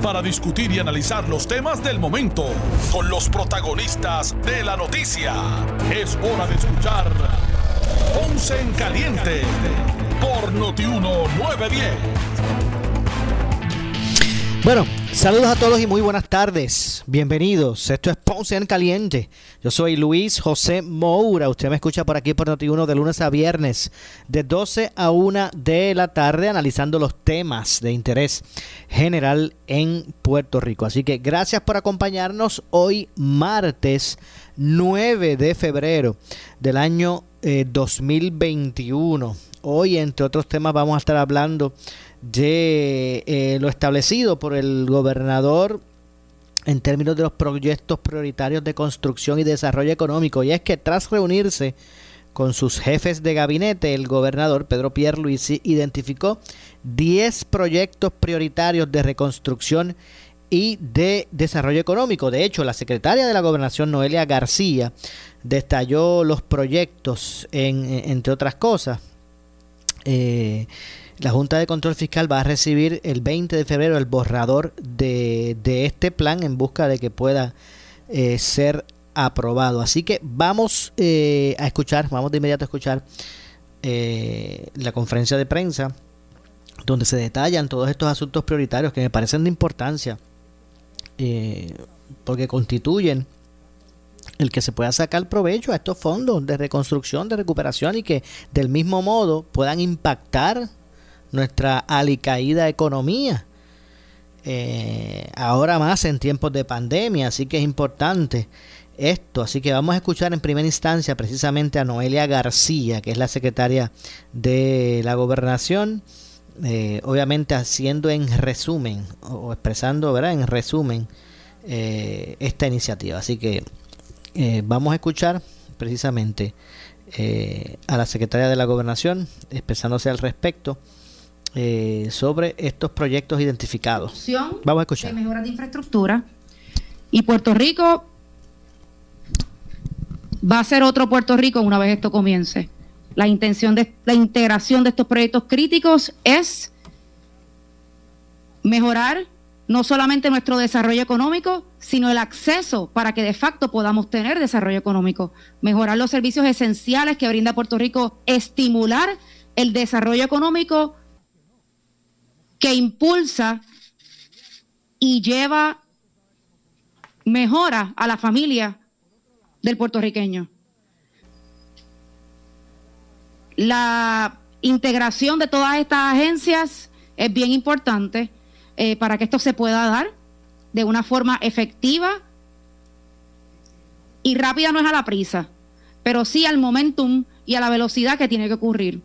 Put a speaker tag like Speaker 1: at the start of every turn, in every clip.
Speaker 1: para discutir y analizar los temas del momento con los protagonistas de la noticia. Es hora de escuchar Ponce en Caliente por Notiuno 910.
Speaker 2: Bueno, saludos a todos y muy buenas tardes. Bienvenidos. Esto es Ponce en Caliente. Yo soy Luis José Moura. Usted me escucha por aquí por Noti1 de lunes a viernes, de 12 a 1 de la tarde, analizando los temas de interés general en Puerto Rico. Así que gracias por acompañarnos hoy, martes 9 de febrero del año 2021. Eh, hoy, entre otros temas, vamos a estar hablando de eh, lo establecido por el gobernador en términos de los proyectos prioritarios de construcción y desarrollo económico. Y es que tras reunirse con sus jefes de gabinete, el gobernador Pedro Pierluisi identificó 10 proyectos prioritarios de reconstrucción y de desarrollo económico. De hecho, la secretaria de la gobernación, Noelia García, detalló los proyectos, en, entre otras cosas. Eh, la Junta de Control Fiscal va a recibir el 20 de febrero el borrador de, este plan en busca de que pueda eh, ser aprobado. Así que vamos eh, a escuchar, vamos de inmediato a escuchar eh, la conferencia de prensa donde se detallan todos estos asuntos prioritarios que me parecen de importancia porque constituyen el que se pueda sacar provecho a estos fondos de reconstrucción, de recuperación y que del mismo modo puedan impactar nuestra alicaída economía. Eh, ahora más en tiempos de pandemia, así que es importante esto. Así que vamos a escuchar en primera instancia precisamente a Noelia García, que es la secretaria de la gobernación, eh, obviamente haciendo en resumen o expresando ¿verdad? en resumen eh, esta iniciativa. Así que vamos a escuchar precisamente a la secretaria de la gobernación expresándose al respecto. Eh, sobre estos proyectos identificados.
Speaker 3: Vamos a escuchar. De mejoras de infraestructura. Y Puerto Rico va a ser otro Puerto Rico una vez esto comience. La intención de la integración de estos proyectos críticos es mejorar no solamente nuestro desarrollo económico, sino el acceso para que de facto podamos tener desarrollo económico, mejorar los servicios esenciales que brinda Puerto Rico, estimular el desarrollo económico que impulsa y lleva mejora a la familia del puertorriqueño. La integración de todas estas agencias es bien importante eh, para que esto se pueda dar de una forma efectiva y rápida no es a la prisa, pero sí al momentum y a la velocidad que tiene que ocurrir.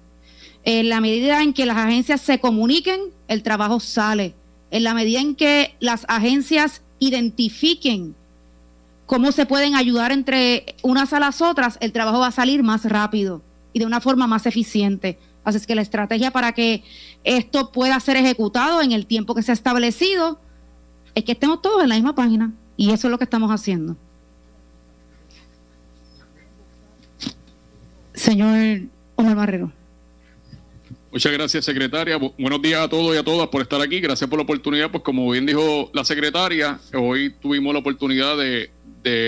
Speaker 3: En la medida en que las agencias se comuniquen, el trabajo sale. En la medida en que las agencias identifiquen cómo se pueden ayudar entre unas a las otras, el trabajo va a salir más rápido y de una forma más eficiente. Así es que la estrategia para que esto pueda ser ejecutado en el tiempo que se ha establecido es que estemos todos en la misma página y eso es lo que estamos haciendo. Señor Omar Barrero.
Speaker 4: Muchas gracias, secretaria. Buenos días a todos y a todas por estar aquí. Gracias por la oportunidad. Pues como bien dijo la secretaria, hoy tuvimos la oportunidad de,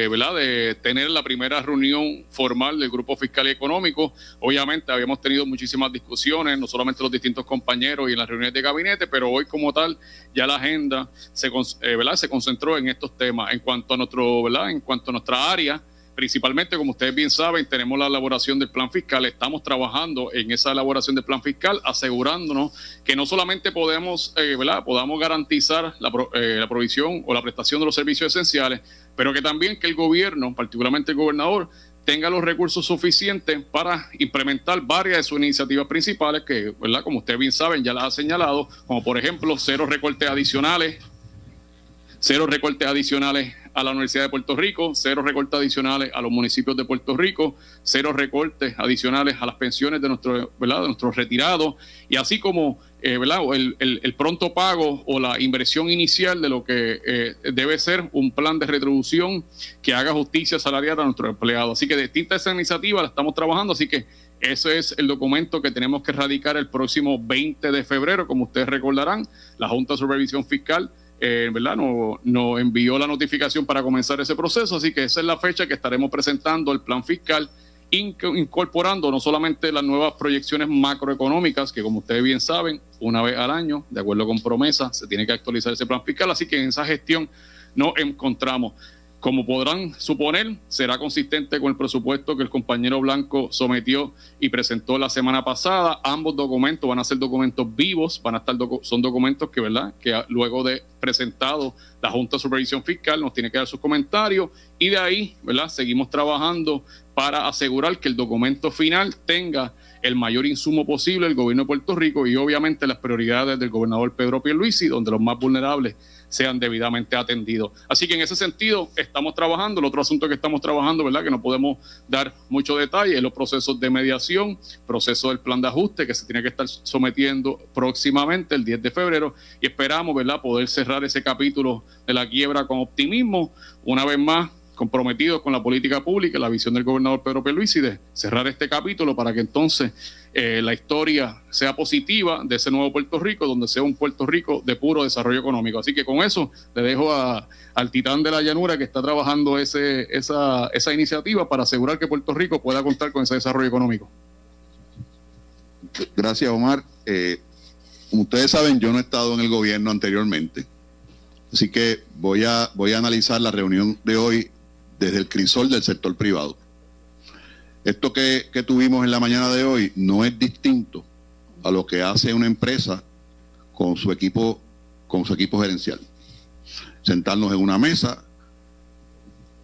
Speaker 4: ¿verdad? de tener la primera reunión formal del Grupo Fiscal y Económico. Obviamente habíamos tenido muchísimas discusiones, no solamente los distintos compañeros y en las reuniones de gabinete, pero hoy como tal ya la agenda se, eh, ¿verdad? se concentró en estos temas. En cuanto a nuestro, ¿verdad? En cuanto a nuestra área, principalmente, como ustedes bien saben, tenemos la elaboración del plan fiscal, estamos trabajando en esa elaboración del plan fiscal, asegurándonos que no solamente podemos, eh, ¿verdad? podamos garantizar la, eh, la provisión o la prestación de los servicios esenciales, pero que también que el gobierno, particularmente el gobernador, tenga los recursos suficientes para implementar varias de sus iniciativas principales que, ¿verdad? como ustedes bien saben, ya las ha señalado, como por ejemplo cero recortes adicionales, cero recortes adicionales a la Universidad de Puerto Rico, cero recortes adicionales a los municipios de Puerto Rico, cero recortes adicionales a las pensiones de, nuestro, de nuestros retirados, y así como eh. El, el, pronto pago o la inversión inicial de lo que eh, debe ser un plan de retribución que haga justicia salarial a nuestros empleados. Así que distinta esa iniciativa la estamos trabajando, así que ese es el documento que tenemos que radicar el próximo 20 de febrero, como ustedes recordarán, la Junta de Supervisión Fiscal eh, ¿verdad? Nos no envió la notificación para comenzar ese proceso, así que esa es la fecha que estaremos presentando el plan fiscal, incorporando no solamente las nuevas proyecciones macroeconómicas, que como ustedes bien saben, una vez al año, de acuerdo con promesa, se tiene que actualizar ese plan fiscal, así que en esa gestión nos encontramos. Como podrán suponer, será consistente con el presupuesto que el compañero Blanco sometió y presentó la semana pasada. Ambos documentos van a ser documentos vivos, van a estar son documentos que, ¿verdad? Que luego de presentado la Junta de Supervisión Fiscal nos tiene que dar sus comentarios y de ahí, ¿verdad? Seguimos trabajando para asegurar que el documento final tenga el mayor insumo posible el gobierno de Puerto Rico y obviamente las prioridades del gobernador Pedro Pierluisi, donde los más vulnerables sean debidamente atendidos. Así que en ese sentido estamos trabajando. El otro asunto que estamos trabajando, ¿verdad? Que no podemos dar mucho detalle, es los procesos de mediación, proceso del plan de ajuste que se tiene que estar sometiendo próximamente el 10 de febrero y esperamos, ¿verdad? Poder cerrar ese capítulo de la quiebra con optimismo. Una vez más, comprometidos con la política pública, la visión del gobernador Pedro Pierluisi de cerrar este capítulo para que entonces eh, la historia sea positiva de ese nuevo Puerto Rico, donde sea un Puerto Rico de puro desarrollo económico. Así que con eso le dejo al titán de la llanura que está trabajando ese, esa, esa iniciativa para asegurar que Puerto Rico pueda contar con ese desarrollo económico.
Speaker 5: Gracias, Omar. Eh, como ustedes saben, yo no he estado en el gobierno anteriormente, así que voy a, voy a analizar la reunión de hoy desde el crisol del sector privado. Esto que, tuvimos en la mañana de hoy no es distinto a lo que hace una empresa con su equipo, con su equipo gerencial. Sentarnos en una mesa,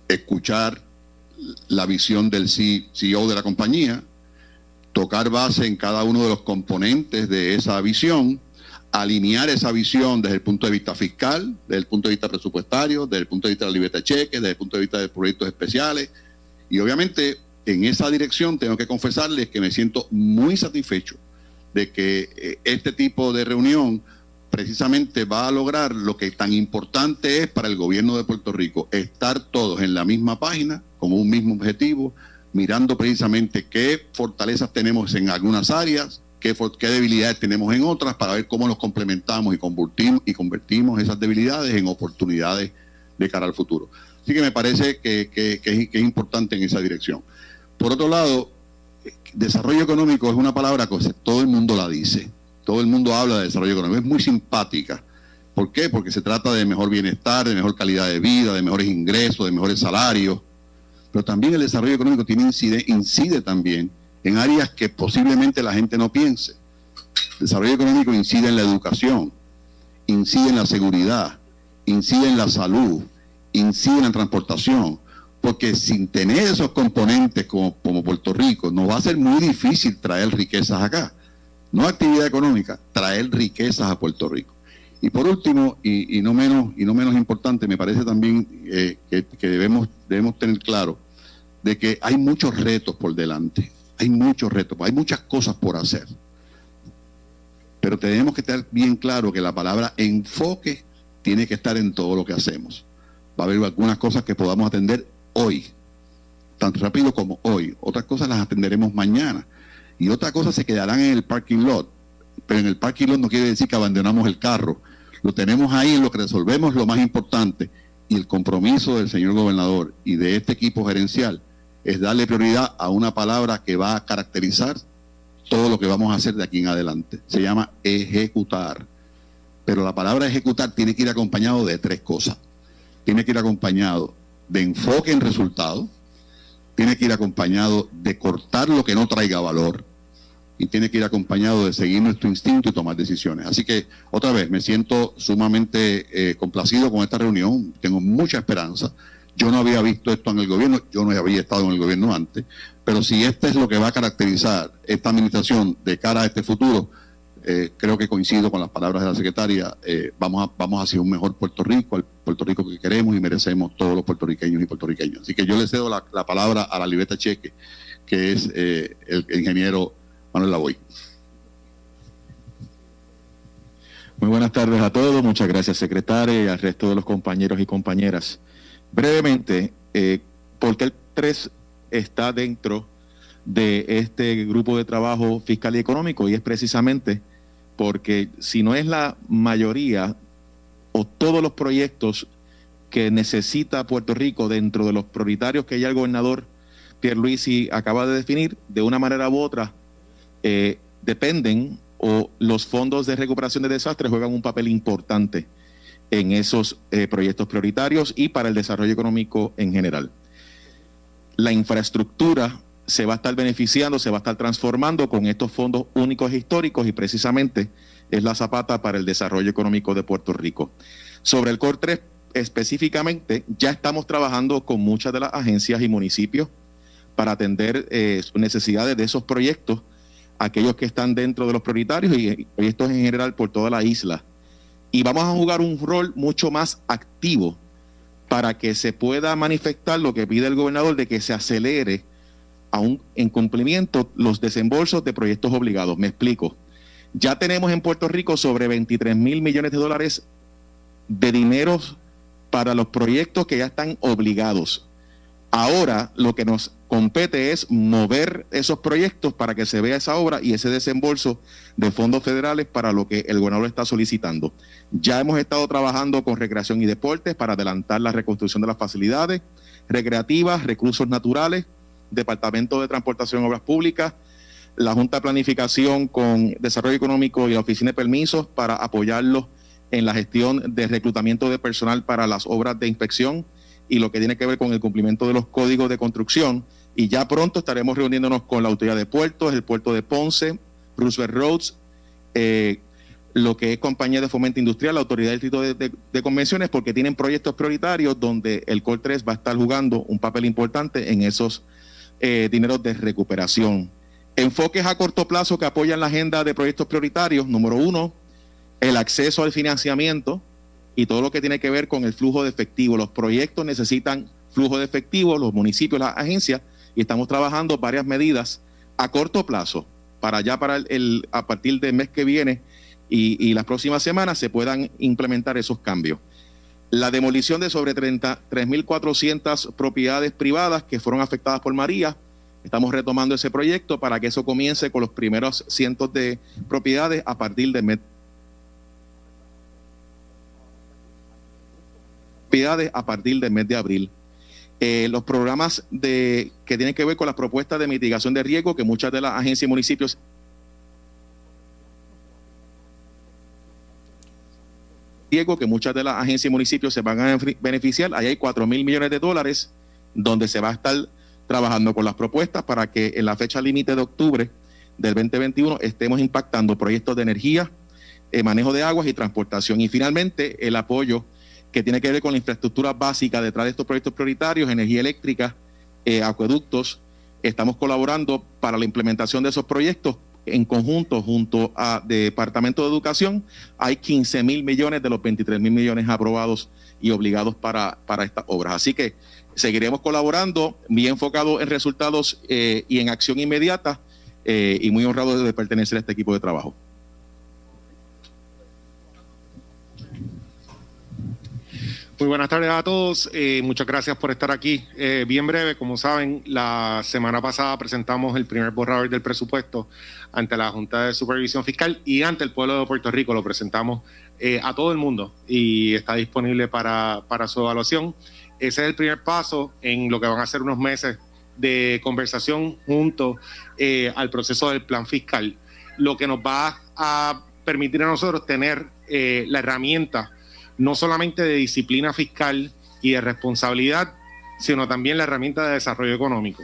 Speaker 5: escuchar la visión del CEO de la compañía, tocar base en cada uno de los componentes de esa visión alinear esa visión desde el punto de vista fiscal, desde el punto de vista presupuestario, desde el punto de vista de la libertad de cheques, desde el punto de vista de proyectos especiales. Y obviamente en esa dirección tengo que confesarles que me siento muy satisfecho de que eh, este tipo de reunión precisamente va a lograr lo que tan importante es para el gobierno de Puerto Rico, estar todos en la misma página, con un mismo objetivo, mirando precisamente qué fortalezas tenemos en algunas áreas, qué, debilidades tenemos en otras para ver cómo los complementamos y convertimos, y convertimos esas debilidades en oportunidades de cara al futuro. Así que me parece que, es, importante en esa dirección. Por otro lado, desarrollo económico es una palabra que todo el mundo la dice. Todo el mundo habla de desarrollo económico. Es muy simpática. ¿Por qué? Porque se trata de mejor bienestar, de mejor calidad de vida, de mejores ingresos, de mejores salarios. Pero también el desarrollo económico tiene incide, incide también en áreas que posiblemente la gente no piense. El desarrollo económico incide en la educación, incide en la seguridad, incide en la salud, incide en la transportación, porque sin tener esos componentes como, Puerto Rico, nos va a ser muy difícil traer riquezas acá. No actividad económica, traer riquezas a Puerto Rico. Y por último, y, no, menos, y no menos importante, me parece también eh, que, debemos, debemos tener claro de que hay muchos retos por delante hay muchos retos, hay muchas cosas por hacer. Pero tenemos que estar bien claro que la palabra enfoque tiene que estar en todo lo que hacemos. Va a haber algunas cosas que podamos atender hoy, tan rápido como hoy. Otras cosas las atenderemos mañana. Y otras cosas se quedarán en el parking lot. Pero en el parking lot no quiere decir que abandonamos el carro. Lo tenemos ahí lo que resolvemos lo más importante. Y el compromiso del señor gobernador y de este equipo gerencial es darle prioridad a una palabra que va a caracterizar todo lo que vamos a hacer de aquí en adelante. Se llama ejecutar. Pero la palabra ejecutar tiene que ir acompañado de tres cosas. Tiene que ir acompañado de enfoque en resultados, tiene que ir acompañado de cortar lo que no traiga valor y tiene que ir acompañado de seguir nuestro instinto y tomar decisiones. Así que, otra vez, me siento sumamente eh, complacido con esta reunión, tengo mucha esperanza yo no había visto esto en el gobierno, yo no había estado en el gobierno antes, pero si este es lo que va a caracterizar esta administración de cara a este futuro, eh, creo que coincido con las palabras de la secretaria, eh, vamos, a, vamos hacia un mejor Puerto Rico, al Puerto Rico que queremos y merecemos todos los puertorriqueños y puertorriqueños. Así que yo le cedo la, la palabra a la libreta cheque, que es eh, el ingeniero Manuel Lavoy.
Speaker 6: Muy buenas tardes a todos, muchas gracias secretaria y al resto de los compañeros y compañeras. Brevemente, eh, ¿por qué el 3 está dentro de este grupo de trabajo fiscal y económico? Y es precisamente porque si no es la mayoría o todos los proyectos que necesita Puerto Rico dentro de los prioritarios que ya el gobernador Pierluisi acaba de definir, de una manera u otra, eh, dependen o los fondos de recuperación de desastres juegan un papel importante en esos eh, proyectos prioritarios y para el desarrollo económico en general. La infraestructura se va a estar beneficiando, se va a estar transformando con estos fondos únicos históricos y precisamente es la zapata para el desarrollo económico de Puerto Rico. Sobre el COR 3 específicamente, ya estamos trabajando con muchas de las agencias y municipios para atender eh, necesidades de esos proyectos aquellos que están dentro de los prioritarios y proyectos en general por toda la isla. Y vamos a jugar un rol mucho más activo para que se pueda manifestar lo que pide el gobernador de que se acelere aún en cumplimiento los desembolsos de proyectos obligados. Me explico. Ya tenemos en Puerto Rico sobre 23 mil millones de dólares de dinero para los proyectos que ya están obligados. Ahora lo que nos compete es mover esos proyectos para que se vea esa obra y ese desembolso de fondos federales para lo que el gobernador está solicitando. Ya hemos estado trabajando con recreación y deportes para adelantar la reconstrucción de las facilidades recreativas, recursos naturales, Departamento de Transportación y Obras Públicas, la Junta de Planificación con Desarrollo Económico y la Oficina de Permisos para apoyarlos en la gestión de reclutamiento de personal para las obras de inspección y lo que tiene que ver con el cumplimiento de los códigos de construcción. Y ya pronto estaremos reuniéndonos con la Autoridad de Puertos, el puerto de Ponce, Roosevelt Roads, eh, lo que es Compañía de Fomento Industrial, la Autoridad del Distrito de, Convenciones, porque tienen proyectos prioritarios donde el COL 3 va a estar jugando un papel importante en esos eh, dineros de recuperación. Enfoques a corto plazo que apoyan la agenda de proyectos prioritarios. Número uno, el acceso al financiamiento y todo lo que tiene que ver con el flujo de efectivo. Los proyectos necesitan flujo de efectivo, los municipios, las agencias, y estamos trabajando varias medidas a corto plazo para ya para el, a partir del mes que viene y, las próximas semanas se puedan implementar esos cambios. La demolición de sobre 33.400 propiedades privadas que fueron afectadas por María. Estamos retomando ese proyecto para que eso comience con los primeros cientos de propiedades a partir del mes a partir del mes de abril. Eh, los programas de, que tienen que ver con las propuestas de mitigación de riesgo que muchas de las agencias y municipios riesgo que muchas de las agencias y municipios se van a beneficiar. Ahí hay 4 mil millones de dólares donde se va a estar trabajando con las propuestas para que en la fecha límite de octubre del 2021 estemos impactando proyectos de energía, eh, manejo de aguas y transportación. Y finalmente el apoyo que tiene que ver con la infraestructura básica detrás de estos proyectos prioritarios, energía eléctrica, eh, acueductos. Estamos colaborando para la implementación de esos proyectos en conjunto junto a Departamento de Educación. Hay 15 mil millones de los 23 mil millones aprobados y obligados para, para estas obras. Así que seguiremos colaborando, bien enfocado en resultados eh, y en acción inmediata eh, y muy honrado de pertenecer a este equipo de trabajo.
Speaker 7: Muy buenas tardes a todos. Eh, muchas gracias por estar aquí. Eh, bien breve, como saben, la semana pasada presentamos el primer borrador del presupuesto ante la Junta de Supervisión Fiscal y ante el pueblo de Puerto Rico. Lo presentamos eh, a todo el mundo y está disponible para, para su evaluación. Ese es el primer paso en lo que van a ser unos meses de conversación junto al proceso del plan fiscal, lo que nos va a permitir a nosotros tener la herramienta no solamente de disciplina fiscal y de responsabilidad, sino también la herramienta de desarrollo económico.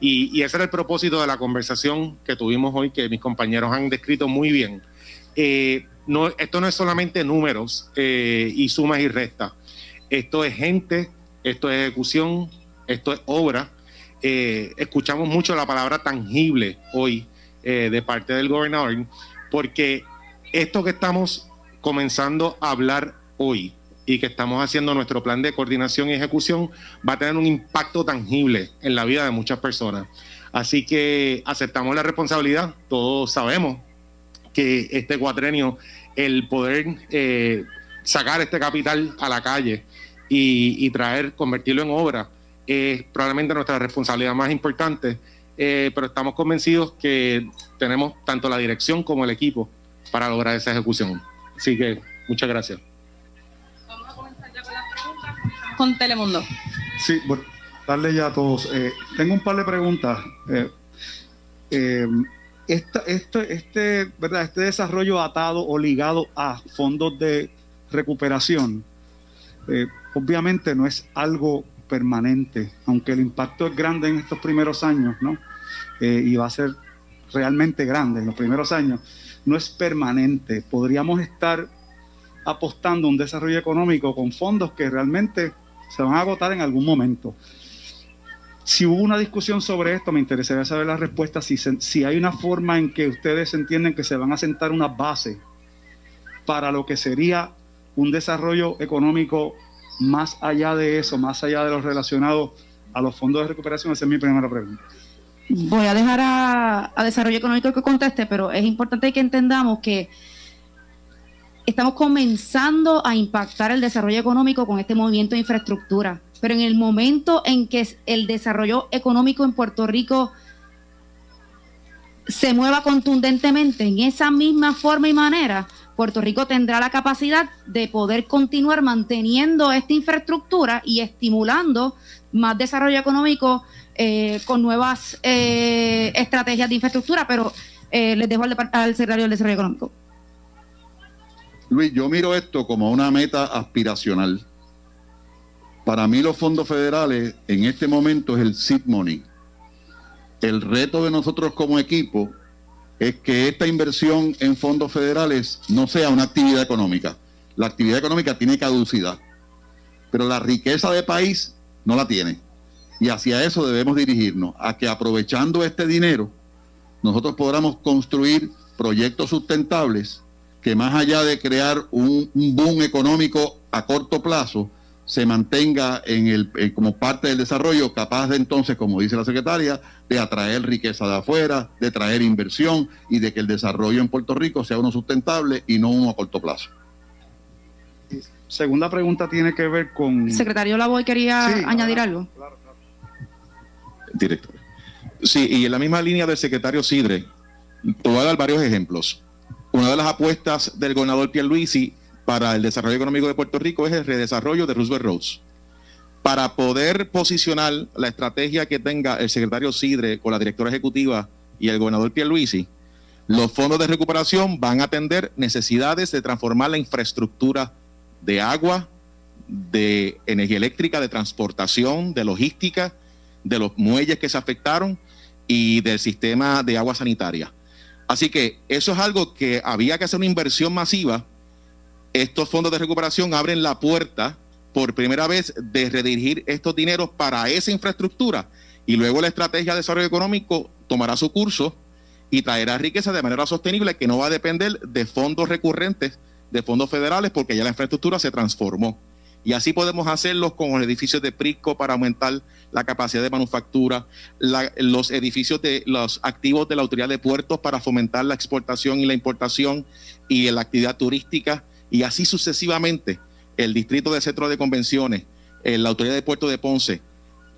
Speaker 7: Y, ese era el propósito de la conversación que tuvimos hoy, que mis compañeros han descrito muy bien. Eh, no, esto no es solamente números eh, y sumas y restas. Esto es gente, esto es ejecución, esto es obra. Eh, escuchamos mucho la palabra tangible hoy de parte del gobernador, porque esto que estamos comenzando a hablar hoy y que estamos haciendo nuestro plan de coordinación y ejecución va a tener un impacto tangible en la vida de muchas personas. Así que aceptamos la responsabilidad, todos sabemos que este cuatrenio, el poder eh, sacar este capital a la calle y, traer, convertirlo en obra, es probablemente nuestra responsabilidad más importante, eh, pero estamos convencidos que tenemos tanto la dirección como el equipo para lograr esa ejecución. Así que muchas gracias.
Speaker 3: Con Telemundo.
Speaker 8: Sí, bueno, darle ya a todos. Eh, tengo un par de preguntas. Eh, eh, este, este, ¿verdad? este desarrollo atado o ligado a fondos de recuperación, obviamente no es algo permanente, aunque el impacto es grande en estos primeros años, ¿no? y va a ser realmente grande en los primeros años no es permanente. Podríamos estar apostando un desarrollo económico con fondos que realmente se van a agotar en algún momento. Si hubo una discusión sobre esto, me interesaría saber la respuesta, si, si hay una forma en que ustedes entienden que se van a sentar una base para lo que sería un desarrollo económico más allá de eso, más allá de lo relacionado a los fondos de recuperación. Esa es mi primera pregunta.
Speaker 3: Voy a dejar a, Desarrollo Económico que conteste, pero es importante que entendamos que estamos comenzando a impactar el desarrollo económico con este movimiento de infraestructura. Pero en el momento en que el desarrollo económico en Puerto Rico se mueva contundentemente en esa misma forma y manera, Puerto Rico tendrá la capacidad de poder continuar manteniendo esta infraestructura y estimulando más desarrollo económico eh, con nuevas eh, estrategias de infraestructura, pero eh, les dejo al, al secretario del Desarrollo Económico.
Speaker 5: Luis, yo miro esto como una meta aspiracional. Para mí los fondos federales en este momento es el seed money. El reto de nosotros como equipo es que esta inversión en fondos federales no sea una actividad económica. La actividad económica tiene caducidad, pero la riqueza de país no la tiene. Y hacia eso debemos dirigirnos, a que aprovechando este dinero, nosotros podamos construir proyectos sustentables que más allá de crear un, boom económico a corto plazo, se mantenga en el, como parte del desarrollo, capaz de entonces, como dice la secretaria, de atraer riqueza de afuera, de traer inversión y de que el desarrollo en Puerto Rico sea uno sustentable y no uno a corto plazo.
Speaker 8: Segunda pregunta tiene que ver con...
Speaker 3: Secretario Lavoy quería añadir algo. Claro
Speaker 6: director. Sí, y en la misma línea del secretario Sidre, te voy a dar varios ejemplos. Una de las apuestas del gobernador Pierluisi para el desarrollo económico de Puerto Rico es el redesarrollo de Roosevelt Roads. Para poder posicionar la estrategia que tenga el secretario Sidre con la directora ejecutiva y el gobernador Pierluisi, los fondos de recuperación van a atender necesidades de transformar la infraestructura de agua, de energía eléctrica, de transportación, de logística, de los muelles que se afectaron y del sistema de agua sanitaria. Así que eso es algo que había que hacer una inversión masiva. Estos fondos de recuperación abren la puerta por primera vez de redirigir estos dineros para esa infraestructura y luego la estrategia de desarrollo económico tomará su curso y traerá riqueza de manera sostenible que no va a depender de fondos recurrentes, de fondos federales, porque ya la infraestructura se transformó. Y así podemos hacerlo con los edificios de PRISCO para aumentar la capacidad de manufactura, los edificios de los activos de la Autoridad de Puertos para fomentar la exportación y la importación y la actividad turística, y así sucesivamente. El Distrito de Centro de Convenciones, eh, la Autoridad de Puerto de Ponce,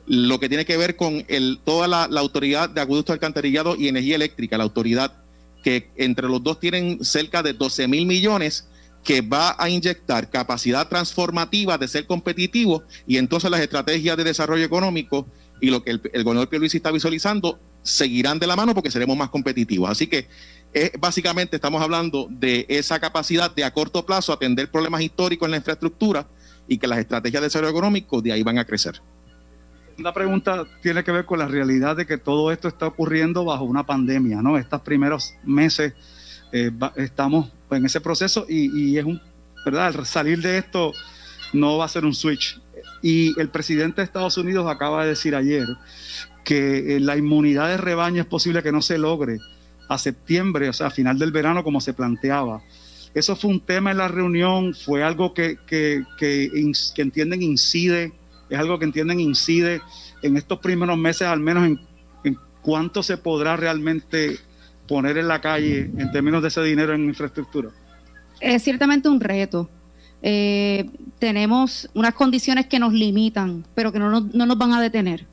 Speaker 6: lo que tiene que ver con el, toda la, la Autoridad de Acueducto Alcantarillado y Energía Eléctrica, la autoridad que entre los dos tienen cerca de 12 mil millones que va a inyectar capacidad transformativa de ser competitivo y entonces las estrategias de desarrollo económico y lo que el, el gobernador Pierluisi está visualizando seguirán de la mano porque seremos más competitivos. Así que eh, básicamente estamos hablando de esa capacidad de a corto plazo atender problemas históricos en la infraestructura y que las estrategias de desarrollo económico de ahí van a crecer.
Speaker 8: La pregunta tiene que ver con la realidad de que todo esto está ocurriendo bajo una pandemia, ¿no? Estos primeros meses eh, estamos en ese proceso y, es un, ¿verdad? salir de esto no va a ser un switch. Y el presidente de Estados Unidos acaba de decir ayer que eh, la inmunidad de rebaño es posible que no se logre a septiembre, o sea, a final del verano como se planteaba. Eso fue un tema en la reunión, fue algo que, que, que, que entienden incide, es algo que entienden incide en estos primeros meses, al menos en, en cuánto se podrá realmente poner en la calle en términos de ese dinero en infraestructura.
Speaker 3: Es ciertamente un reto. Eh, tenemos unas condiciones que nos limitan, pero que no nos, no nos van a detener.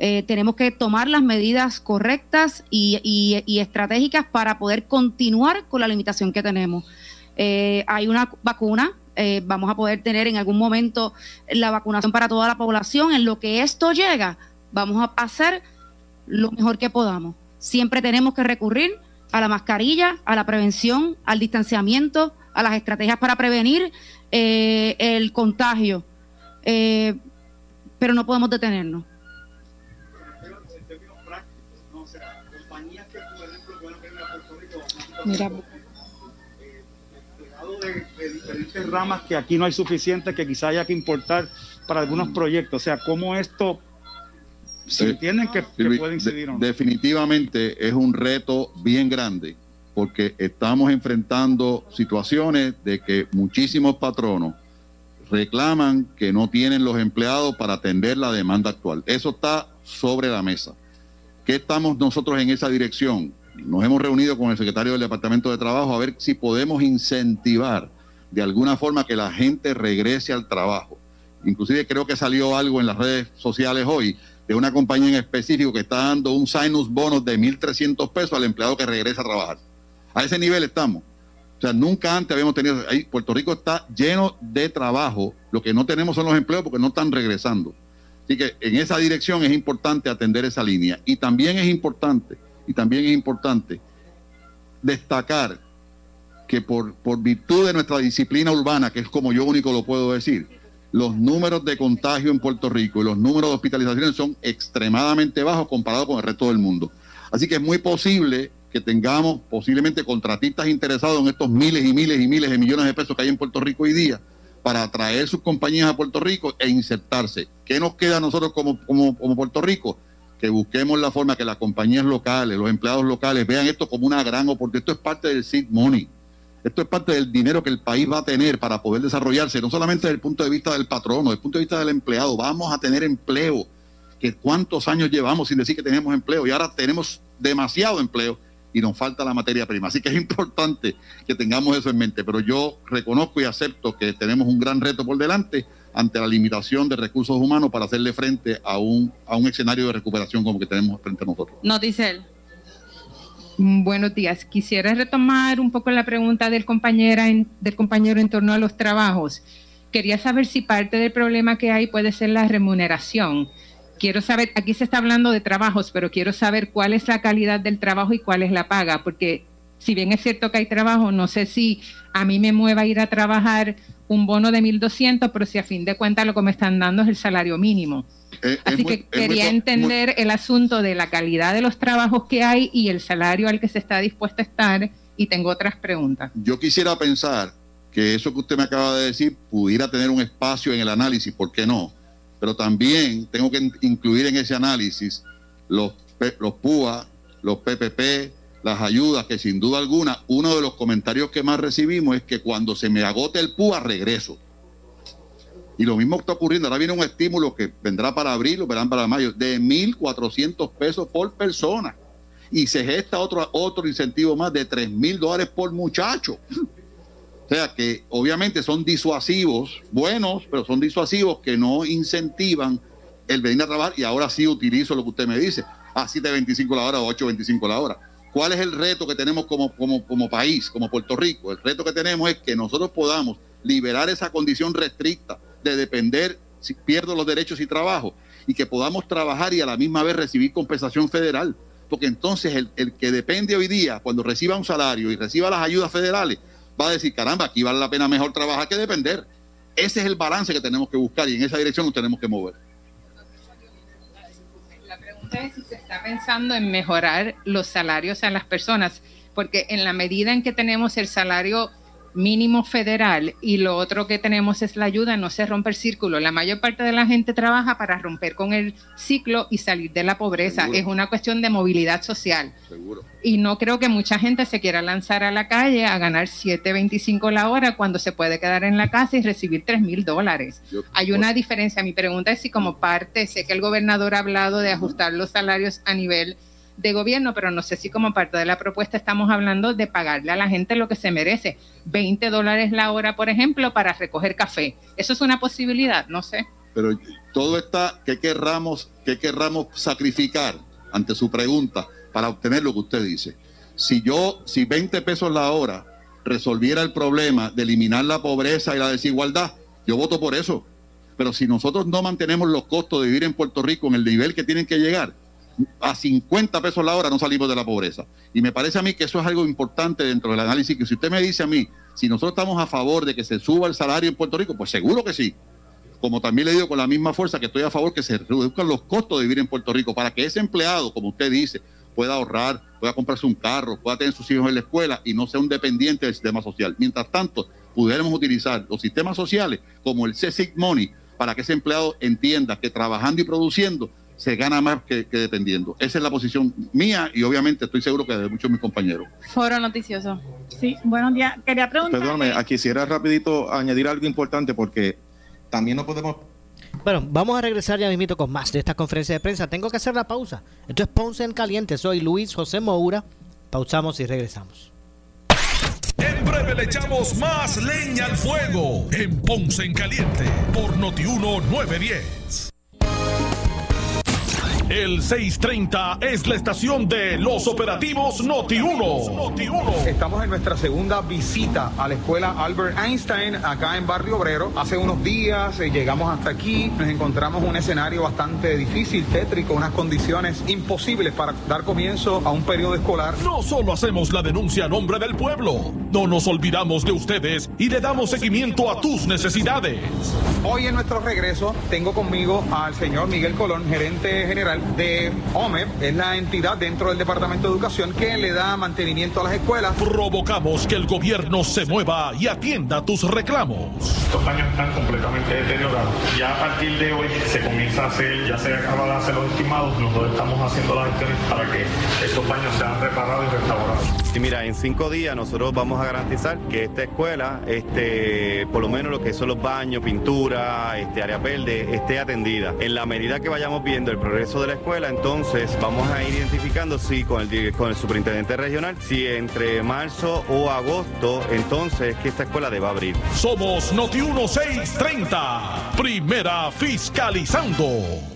Speaker 3: Eh, tenemos que tomar las medidas correctas y, y, y, estratégicas para poder continuar con la limitación que tenemos. Eh, hay una vacuna, vamos a poder tener en algún momento la vacunación para toda la población. En lo que esto llega, vamos a hacer lo mejor que podamos. Siempre tenemos que recurrir a la mascarilla, a la prevención, al distanciamiento, a las estrategias para prevenir eh, el contagio. Eh, pero no podemos detenernos.
Speaker 8: Mira. De, de, diferentes ramas que aquí no hay suficiente, que quizá haya que importar para algunos proyectos. O sea, cómo esto si entienden que, que puede incidir.
Speaker 5: De, definitivamente es un reto bien grande porque estamos enfrentando situaciones de que muchísimos patronos reclaman que no tienen los empleados para atender la demanda actual. Eso está sobre la mesa. ¿Qué estamos nosotros en esa dirección? Nos hemos reunido con el secretario del Departamento de Trabajo a ver si podemos incentivar de alguna forma que la gente regrese al trabajo. Inclusive creo que salió algo en las redes sociales hoy de una compañía en específico que está dando un sinus bonus de 1.300 pesos al empleado que regresa a trabajar. A ese nivel estamos. O sea, nunca antes habíamos tenido... Puerto Rico está lleno de trabajo. Lo que no tenemos son los empleos porque no están regresando. Así que en esa dirección es importante atender esa línea. Y también es importante, y también es importante destacar que por, por virtud de nuestra disciplina urbana, que es como yo único lo puedo decir, los números de contagio en Puerto Rico y los números de hospitalizaciones son extremadamente bajos comparados con el resto del mundo. Así que es muy posible que tengamos posiblemente contratistas interesados en estos miles y miles y miles de millones de pesos que hay en Puerto Rico hoy día para atraer sus compañías a Puerto Rico e insertarse. ¿Qué nos queda a nosotros como, como, como Puerto Rico? Que busquemos la forma que las compañías locales, los empleados locales vean esto como una gran oportunidad. Esto es parte del seed money. Esto es parte del dinero que el país va a tener para poder desarrollarse, no solamente desde el punto de vista del patrono, desde el punto de vista del empleado. Vamos a tener empleo. Que ¿Cuántos años llevamos sin decir que tenemos empleo? Y ahora tenemos demasiado empleo y nos falta la materia prima. Así que es importante que tengamos eso en mente. Pero yo reconozco y acepto que tenemos un gran reto por delante ante la limitación de recursos humanos para hacerle frente a un, a un escenario de recuperación como que tenemos frente a nosotros.
Speaker 9: No, dice él. Buenos días. Quisiera retomar un poco la pregunta del, compañera del compañero en torno a los trabajos. Quería saber si parte del problema que hay puede ser la remuneración. Quiero saber, aquí se está hablando de trabajos, pero quiero saber cuál es la calidad del trabajo y cuál es la paga, porque si bien es cierto que hay trabajo, no sé si a mí me mueva ir a trabajar un bono de 1.200, pero si a fin de cuentas lo que me están dando es el salario mínimo. Eh, Así muy, que quería muy, entender muy, el asunto de la calidad de los trabajos que hay y el salario al que se está dispuesto a estar. Y tengo otras preguntas.
Speaker 5: Yo quisiera pensar que eso que usted me acaba de decir pudiera tener un espacio en el análisis, ¿por qué no? Pero también tengo que incluir en ese análisis los, los PUA, los PPP, las ayudas, que sin duda alguna, uno de los comentarios que más recibimos es que cuando se me agote el PUA, regreso. Y lo mismo está ocurriendo. Ahora viene un estímulo que vendrá para abril o verán para mayo de 1.400 pesos por persona. Y se gesta otro, otro incentivo más de 3.000 dólares por muchacho. O sea que obviamente son disuasivos, buenos, pero son disuasivos que no incentivan el venir a trabajar. Y ahora sí utilizo lo que usted me dice, a 7.25 la hora o 8.25 la hora. ¿Cuál es el reto que tenemos como, como, como país, como Puerto Rico? El reto que tenemos es que nosotros podamos liberar esa condición restricta de depender si pierdo los derechos y trabajo y que podamos trabajar y a la misma vez recibir compensación federal. Porque entonces el, el, que depende hoy día, cuando reciba un salario y reciba las ayudas federales, va a decir, caramba, aquí vale la pena mejor trabajar que depender. Ese es el balance que tenemos que buscar y en esa dirección nos tenemos que mover.
Speaker 9: Si se está pensando en mejorar los salarios a las personas, porque en la medida en que tenemos el salario mínimo federal y lo otro que tenemos es la ayuda, no se rompe el círculo. La mayor parte de la gente trabaja para romper con el ciclo y salir de la pobreza. Es una cuestión de movilidad social. Y no creo que mucha gente se quiera lanzar a la calle a ganar 7.25 la hora cuando se puede quedar en la casa y recibir 3 mil dólares. Hay una diferencia. Mi pregunta es si como parte, sé que el gobernador ha hablado de ajustar los salarios a nivel de gobierno, pero no sé si como parte de la propuesta estamos hablando de pagarle a la gente lo que se merece. 20 dólares la hora, por ejemplo, para recoger café. ¿Eso es una posibilidad? No sé.
Speaker 5: Pero todo está, ¿qué querramos, qué querramos sacrificar ante su pregunta para obtener lo que usted dice? Si yo, si 20 pesos la hora resolviera el problema de eliminar la pobreza y la desigualdad, yo voto por eso. Pero si nosotros no mantenemos los costos de vivir en Puerto Rico en el nivel que tienen que llegar, a 50 pesos la hora no salimos de la pobreza. Y me parece a mí que eso es algo importante dentro del análisis, que si usted me dice a mí, si nosotros estamos a favor de que se suba el salario en Puerto Rico, pues seguro que sí. Como también le digo con la misma fuerza que estoy a favor que se reduzcan los costos de vivir en Puerto Rico para que ese empleado, como usted dice, pueda ahorrar, pueda comprarse un carro, pueda tener sus hijos en la escuela y no sea un dependiente del sistema social. Mientras tanto, pudiéramos utilizar los sistemas sociales como el CSIC Money para que ese empleado entienda que trabajando y produciendo se gana más que, dependiendo. Esa es la posición mía y obviamente estoy seguro que de muchos de mis compañeros.
Speaker 10: Foro noticioso. Sí, buenos días. Quería preguntar.
Speaker 6: Perdóname, quisiera rapidito añadir algo importante porque también no podemos...
Speaker 2: Bueno, vamos a regresar ya mismito con más de esta conferencia de prensa. Tengo que hacer la pausa. Esto es Ponce en Caliente. Soy Luis José Moura. Pausamos y regresamos.
Speaker 1: En breve le echamos más leña al fuego en Ponce en Caliente por Notiuno 910. El 630 es la estación de los operativos Noti1.
Speaker 11: Estamos en nuestra segunda visita a la escuela Albert Einstein acá en Barrio Obrero. Hace unos días eh, llegamos hasta aquí, nos encontramos un escenario bastante difícil, tétrico, unas condiciones imposibles para dar comienzo a un periodo escolar.
Speaker 1: No solo hacemos la denuncia a nombre del pueblo, no nos olvidamos de ustedes y le damos seguimiento a tus necesidades.
Speaker 11: Hoy en nuestro regreso tengo conmigo al señor Miguel Colón, gerente general de OMEP, es la entidad dentro del Departamento de Educación que le da mantenimiento a las escuelas.
Speaker 1: Provocamos que el gobierno se mueva y atienda tus reclamos.
Speaker 12: Estos baños están completamente deteriorados. Ya a partir de hoy se comienza a hacer, ya se acaban de hacer los estimados, nosotros estamos haciendo las gestiones para que estos baños sean reparados y restaurados.
Speaker 13: Y mira, en cinco días nosotros vamos a garantizar que esta escuela, este, por lo menos lo que son los baños, pintura, este área verde, esté atendida. En la medida que vayamos viendo el progreso de la escuela, entonces vamos a ir identificando si con el, con el superintendente regional, si entre marzo o agosto, entonces que esta escuela deba abrir.
Speaker 1: Somos Noti 1630, primera fiscalizando.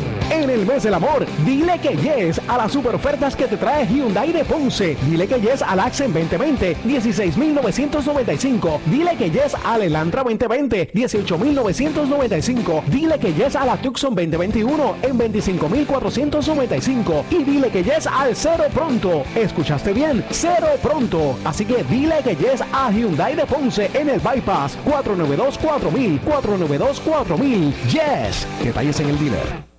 Speaker 14: En el mes del amor, dile que yes a las super ofertas que te trae Hyundai de Ponce. Dile que yes al Accent 2020, 16,995. Dile que yes al Elantra 2020, 18,995. Dile que yes a la Tucson 2021 en 25,495. Y dile que yes al Cero Pronto. ¿Escuchaste bien? Cero Pronto. Así que dile que yes a Hyundai de Ponce en el Bypass 492 4000 492 4000. Yes. Detalles en el dealer.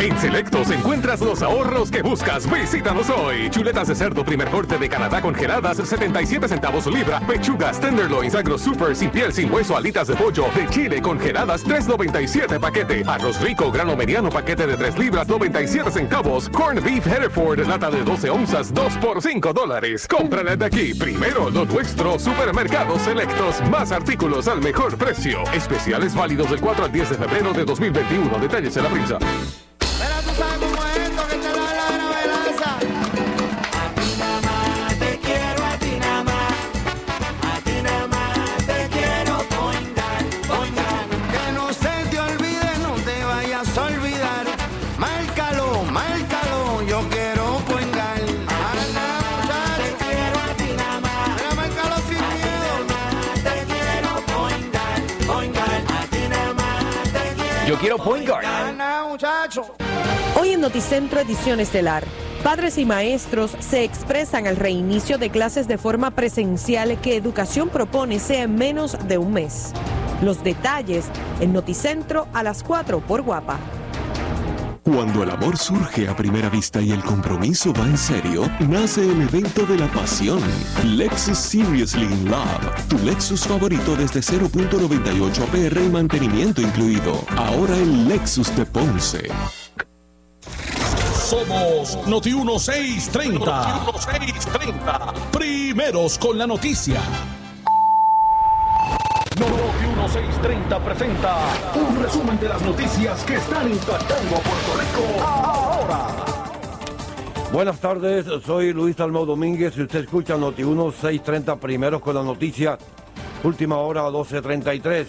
Speaker 15: En Selectos encuentras los ahorros que buscas. Visítanos hoy. Chuletas de cerdo primer corte de Canadá congeladas 77 centavos libra. Pechugas tenderloins agro super sin piel sin hueso alitas de pollo de Chile congeladas 3.97 paquete. Arroz rico grano mediano paquete de 3 libras 97 centavos. Corn beef Hereford lata de 12 onzas 2 por 5 dólares. Cómprala de aquí. Primero lo nuestro. Supermercados Selectos. Más artículos al mejor precio. Especiales válidos del 4 al 10 de febrero de 2021. Detalles en la prensa.
Speaker 16: Quiero
Speaker 17: point guard.
Speaker 18: Hoy en Noticentro Edición Estelar, padres y maestros se expresan al reinicio de clases de forma presencial que Educación propone sea en menos de un mes. Los detalles en Noticentro a las 4 por Guapa.
Speaker 19: Cuando el amor surge a primera vista y el compromiso va en serio, nace el evento de la pasión. Lexus Seriously in Love. Tu Lexus favorito desde 0.98 APR y mantenimiento incluido. Ahora el Lexus de Ponce.
Speaker 1: Somos Noti 1630. Noti 1630. Primeros con la noticia. Noti 1630 presenta un resumen de las noticias que están impactando a Puerto Rico ahora.
Speaker 20: Buenas tardes, soy Luis Almao Domínguez y usted escucha Noti 1630 primeros con la noticia, última hora 12.33.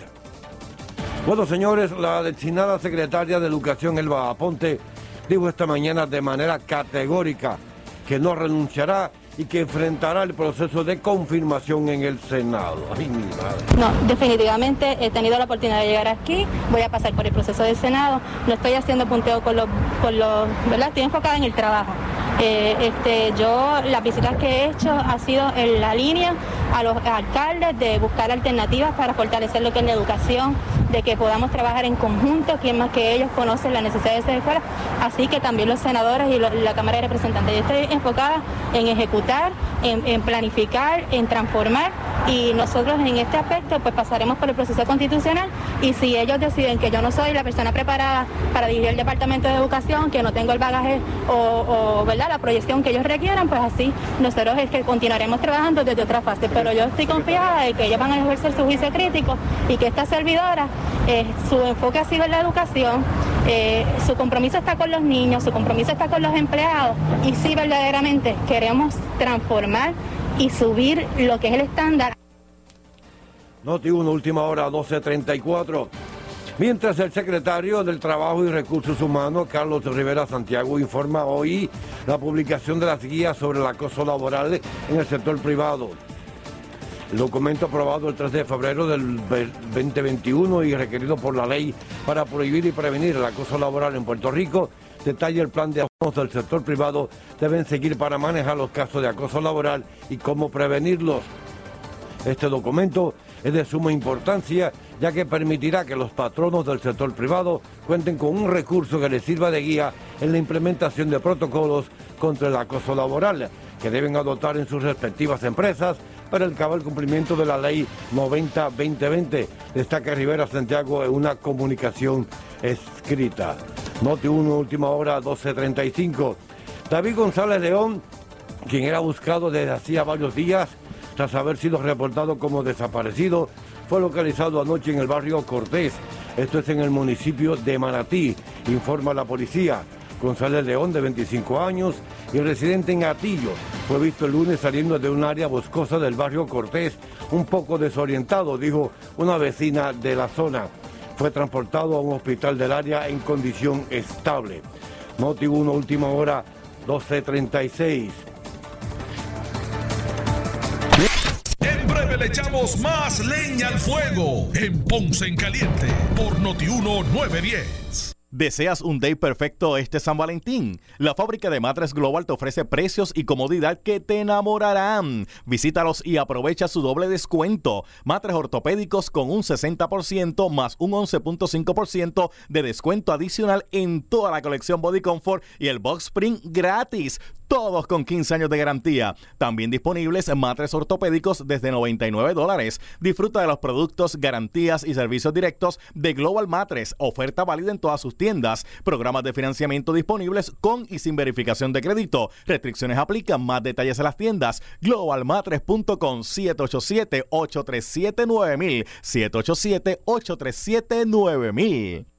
Speaker 20: Bueno, señores, la designada secretaria de Educación, Elba Aponte, dijo esta mañana de manera categórica que no renunciará y que enfrentará el proceso de confirmación en el Senado. Ay, mi.
Speaker 21: No, definitivamente he tenido la oportunidad de llegar aquí, voy a pasar por el proceso del Senado, no estoy haciendo punteo con los, con los ¿verdad? Estoy enfocada en el trabajo. Eh, este, yo las visitas que he hecho ha sido en la línea a los alcaldes de buscar alternativas para fortalecer lo que es la educación, de que podamos trabajar en conjunto, quien más que ellos conocen las necesidades de esa escuela, así que también los senadores y la Cámara de Representantes. Yo estoy enfocada en ejecutar, en, planificar, en transformar y nosotros en este aspecto pues pasaremos por el proceso constitucional y si ellos deciden que yo no soy la persona preparada para dirigir el Departamento de Educación, que no tengo el bagaje o, o, ¿verdad? la proyección que ellos requieran, pues así nosotros es que continuaremos trabajando desde otra fase. Pero yo estoy confiada de que ellos van a ejercer su juicio crítico y que esta servidora, eh, su enfoque ha sido en la educación, eh, su compromiso está con los niños, su compromiso está con los empleados y sí verdaderamente queremos transformar y subir lo que es el estándar
Speaker 20: Noti 1, última hora, 12.34. Mientras el secretario del Trabajo y Recursos Humanos, Carlos Rivera Santiago, informa hoy la publicación de las guías sobre el acoso laboral en el sector privado. Documento aprobado el 3 de febrero del 2021 y requerido por la ley para prohibir y prevenir el acoso laboral en Puerto Rico detalla el plan de acciones del sector privado deben seguir para manejar los casos de acoso laboral y cómo prevenirlos. Este documento es de suma importancia ya que permitirá que los patronos del sector privado cuenten con un recurso que les sirva de guía en la implementación de protocolos contra el acoso laboral que deben adoptar en sus respectivas empresas para el cabal cumplimiento de la ley 90-2020, destaca Rivera Santiago en una comunicación escrita. Noti 1, última hora, 12.35. David González León, quien era buscado desde hacía varios días, tras haber sido reportado como desaparecido, fue localizado anoche en el barrio Cortés. Esto es en el municipio de Manatí, informa la policía. González León, de 25 años y residente en Atillo, fue visto el lunes saliendo de un área boscosa del barrio Cortés, un poco desorientado, dijo una vecina de la zona. Fue transportado a un hospital del área en condición estable. Noti 1, última hora, 12.36.
Speaker 1: En breve le echamos más leña al fuego en Ponce en Caliente por Noti 1910.
Speaker 17: ¿Deseas un day perfecto este San Valentín? La fábrica de Matres Global te ofrece precios y comodidad que te enamorarán. Visítalos y aprovecha su doble descuento. Matres ortopédicos con un 60% más un 11.5% de descuento adicional en toda la colección Body Comfort y el Box Spring gratis. Todos con 15 años de garantía. También disponibles matres ortopédicos desde 99 dólares. Disfruta de los productos, garantías y servicios directos de Global Matres. Oferta válida en todas sus tiendas. Programas de financiamiento disponibles con y sin verificación de crédito. Restricciones aplican. Más detalles en las tiendas. Globalmatres.com 787-837-9000. 787-837-9000.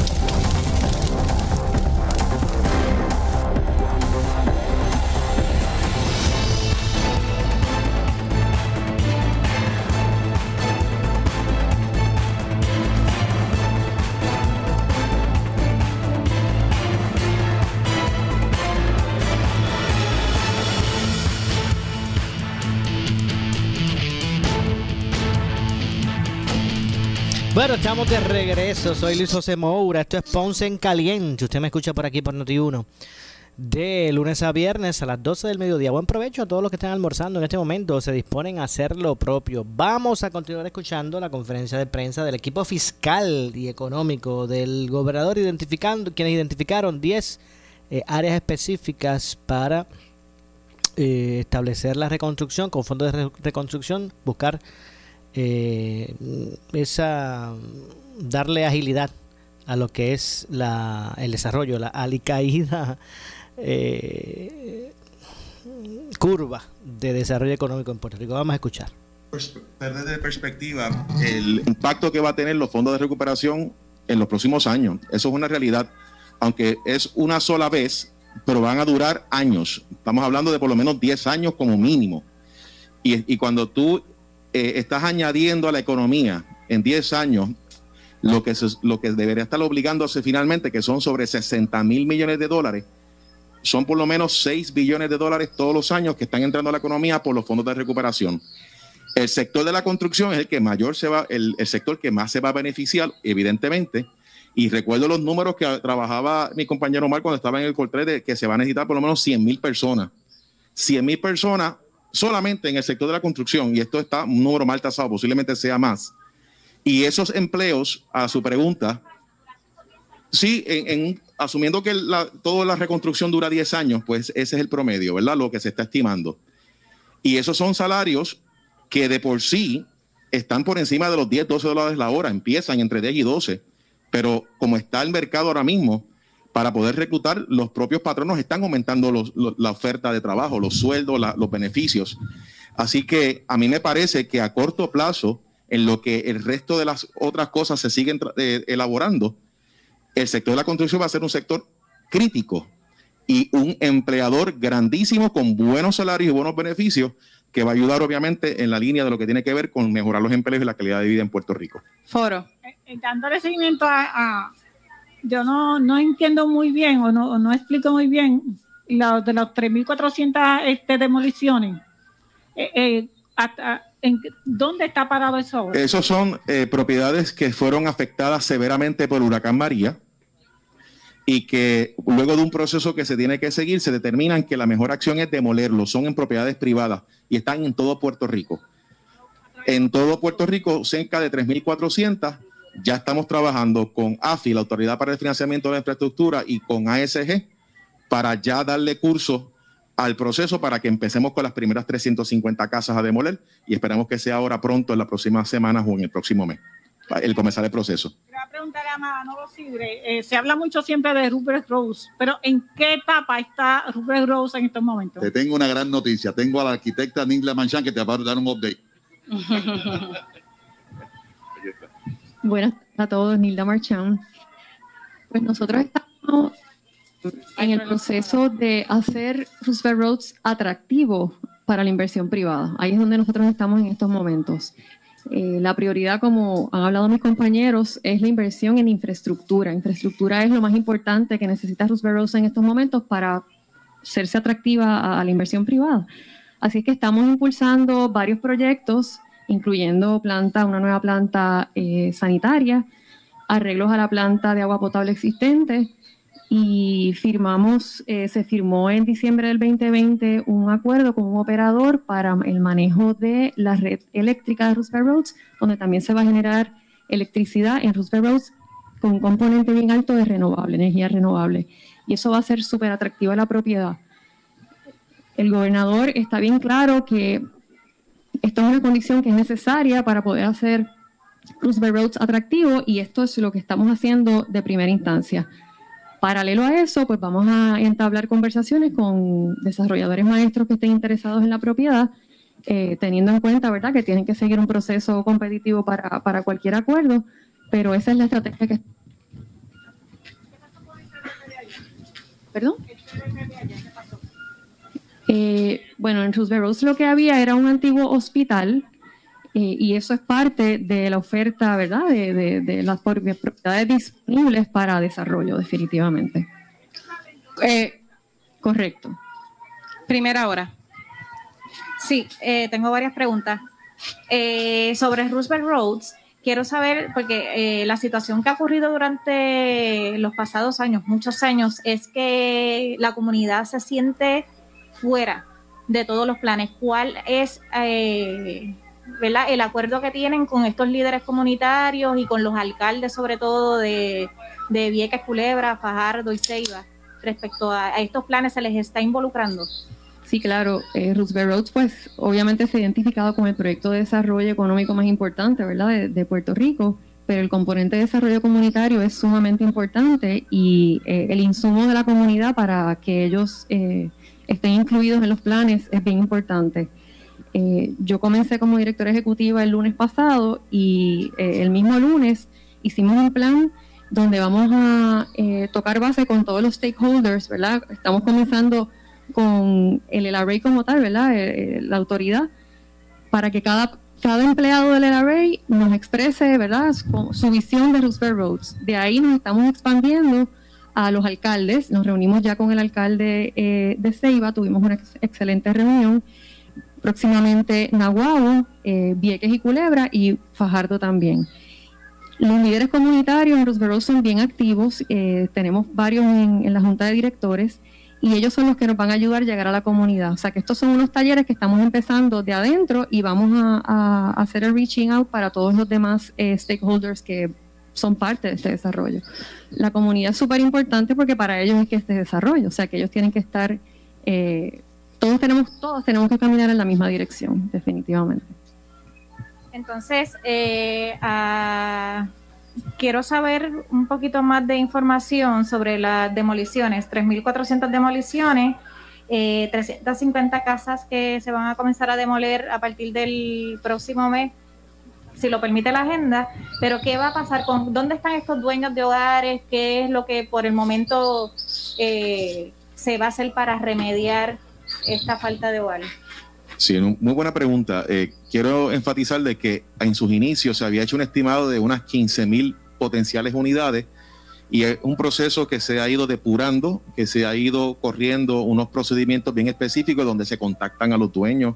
Speaker 2: Bueno, estamos de regreso. Soy Luis José Moura. Esto es Ponce en Caliente. Usted me escucha por aquí por Noti1. De lunes a viernes a las 12 del mediodía. Buen provecho a todos los que están almorzando en este momento. Se disponen a hacer lo propio. Vamos a continuar escuchando la conferencia de prensa del equipo fiscal y económico del gobernador, identificando quienes identificaron 10 eh, áreas específicas para eh, establecer la reconstrucción con fondos de re- reconstrucción, buscar eh, esa darle agilidad a lo que es la, el desarrollo, la alicaída eh, curva de desarrollo económico en Puerto Rico. Vamos a escuchar.
Speaker 6: perder de perspectiva el impacto que va a tener los fondos de recuperación en los próximos años. Eso es una realidad, aunque es una sola vez, pero van a durar años. Estamos hablando de por lo menos 10 años como mínimo. Y, y cuando tú eh, estás añadiendo a la economía en 10 años lo que, lo que debería estar obligándose finalmente, que son sobre 60 mil millones de dólares, son por lo menos 6 billones de dólares todos los años que están entrando a la economía por los fondos de recuperación. El sector de la construcción es el que mayor se va, el, el sector que más se va a beneficiar, evidentemente. Y recuerdo los números que trabajaba mi compañero Omar cuando estaba en el Coltré de que se va a necesitar por lo menos 100 mil personas. 100 mil personas solamente en el sector de la construcción, y esto está un número mal tasado, posiblemente sea más. Y esos empleos, a su pregunta, sí, en, en- asumiendo que toda la reconstrucción dura 10 años, pues ese es el promedio, ¿verdad? Lo que se está estimando. Y esos son salarios que de por sí están por encima de los 10, 12 dólares la hora, empiezan entre 10 y 12, pero como está el mercado ahora mismo, para poder reclutar, los propios patronos están aumentando los- los- la oferta de trabajo, los sueldos, la- los beneficios. Así que a mí me parece que a corto plazo, en lo que el resto de las otras cosas se siguen eh, elaborando, el sector de la construcción va a ser un sector crítico y un empleador grandísimo con buenos salarios y buenos beneficios que va a ayudar obviamente en la línea de lo que tiene que ver con mejorar los empleos y la calidad de vida en Puerto Rico.
Speaker 10: Foro. Eh, dándole seguimiento a, a- yo no, no entiendo muy bien o no, no explico muy bien lo de los 3.400 este, demoliciones. Eh, eh, ¿Dónde está parado eso ahora?
Speaker 6: Esos son eh, propiedades que fueron afectadas severamente por huracán María y que luego de un proceso que se tiene que seguir se determinan que la mejor acción es demolerlos. Son en propiedades privadas y están en todo Puerto Rico. En todo Puerto Rico, cerca de 3.400. Ya estamos trabajando con AFI, la Autoridad para el Financiamiento de la Infraestructura, y con ASG para ya darle curso al proceso para que empecemos con las primeras 350 casas a demoler y esperamos que sea ahora pronto, en las próximas semanas o en el próximo mes. el comenzar el proceso.
Speaker 10: Quería preguntarle a Manolo Sidre, eh, se habla mucho siempre de Rupert Rose, pero ¿en qué etapa está Rupert Rose en estos momentos?
Speaker 5: Te tengo una gran noticia. Tengo a la arquitecta Ningla Manchan que te va a dar un update.
Speaker 22: Buenas a todos, Nilda Marchán. Pues nosotros estamos en el proceso de hacer Roosevelt Roads atractivo para la inversión privada. Ahí es donde nosotros estamos en estos momentos. Eh, la prioridad, como han hablado mis compañeros, es la inversión en infraestructura. Infraestructura es lo más importante que necesita Roosevelt Roads en estos momentos para hacerse atractiva a, a la inversión privada. Así que estamos impulsando varios proyectos, incluyendo planta, una nueva planta eh, sanitaria, arreglos a la planta de agua potable existente y firmamos, eh, se firmó en diciembre del 2020 un acuerdo con un operador para el manejo de la red eléctrica de Roosevelt Roads, donde también se va a generar electricidad en Roosevelt Roads con un componente bien alto de renovable, energía renovable. Y eso va a ser súper atractivo a la propiedad. El gobernador está bien claro que esto es una condición que es necesaria para poder hacer Roosevelt Roads atractivo y esto es lo que estamos haciendo de primera instancia. Paralelo a eso, pues vamos a entablar conversaciones con desarrolladores maestros que estén interesados en la propiedad, eh, teniendo en cuenta, ¿verdad?, que tienen que seguir un proceso competitivo para, para cualquier acuerdo, pero esa es la estrategia que... ¿Perdón? Eh, bueno, en Roosevelt Roads lo que había era un antiguo hospital eh, y eso es parte de la oferta, ¿verdad?, de, de- de las propiedades disponibles para desarrollo, definitivamente.
Speaker 23: Eh,
Speaker 22: Correcto.
Speaker 23: primera hora. Sí, tengo varias preguntas. Sobre Roosevelt Roads, quiero saber, porque eh, la situación que ha ocurrido durante los pasados años, muchos años, es que la comunidad se siente fuera de todos los planes. ¿Cuál es eh, ¿verdad? el acuerdo que tienen con estos líderes comunitarios y con los alcaldes, sobre todo de, de Vieques, Culebra, Fajardo y Ceiba, respecto a, estos planes? ¿Se les está involucrando?
Speaker 22: Sí, claro. Eh, Roosevelt Roads, pues, obviamente se ha identificado como el proyecto de desarrollo económico más importante, ¿verdad?, de, de Puerto Rico, pero el componente de desarrollo comunitario es sumamente importante y eh, el insumo de la comunidad para que ellos eh, estén incluidos en los planes es bien importante. Eh, yo comencé como directora ejecutiva el lunes pasado y eh, el mismo lunes hicimos un plan donde vamos a eh, tocar base con todos los stakeholders, ¿verdad? Estamos comenzando con el LRA como tal, ¿verdad? Eh, eh, la autoridad, para que cada, cada empleado del LRA nos exprese, ¿verdad? Su, su visión de Roosevelt Roads. De ahí nos estamos expandiendo a los alcaldes. Nos reunimos ya con el alcalde eh, de Ceiba, tuvimos una ex- excelente reunión. Próximamente Nahuatl, eh, Vieques y Culebra y Fajardo también. Los líderes comunitarios en Roosevelt son bien activos, eh, tenemos varios en, en la junta de directores y ellos son los que nos van a ayudar a llegar a la comunidad. O sea que estos son unos talleres que estamos empezando de adentro y vamos a, a hacer el reaching out para todos los demás eh, stakeholders que son parte de este desarrollo. La comunidad es súper importante porque para ellos es que este desarrollo, o sea que ellos tienen que estar, eh, todos tenemos, todos tenemos que caminar en la misma dirección, definitivamente.
Speaker 23: Entonces, eh, ah, quiero saber un poquito más de información sobre las demoliciones, 3.400 demoliciones, eh, 350 casas que se van a comenzar a demoler a partir del próximo mes, si lo permite la agenda, pero ¿qué va a pasar con dónde están estos dueños de hogares? ¿Qué es lo que por el momento eh, se va a hacer para remediar esta falta de hogares?
Speaker 6: Sí, muy buena pregunta. Eh, quiero enfatizar de que en sus inicios se había hecho un estimado de unas 15 mil potenciales unidades y es un proceso que se ha ido depurando, que se ha ido corriendo unos procedimientos bien específicos donde se contactan a los dueños,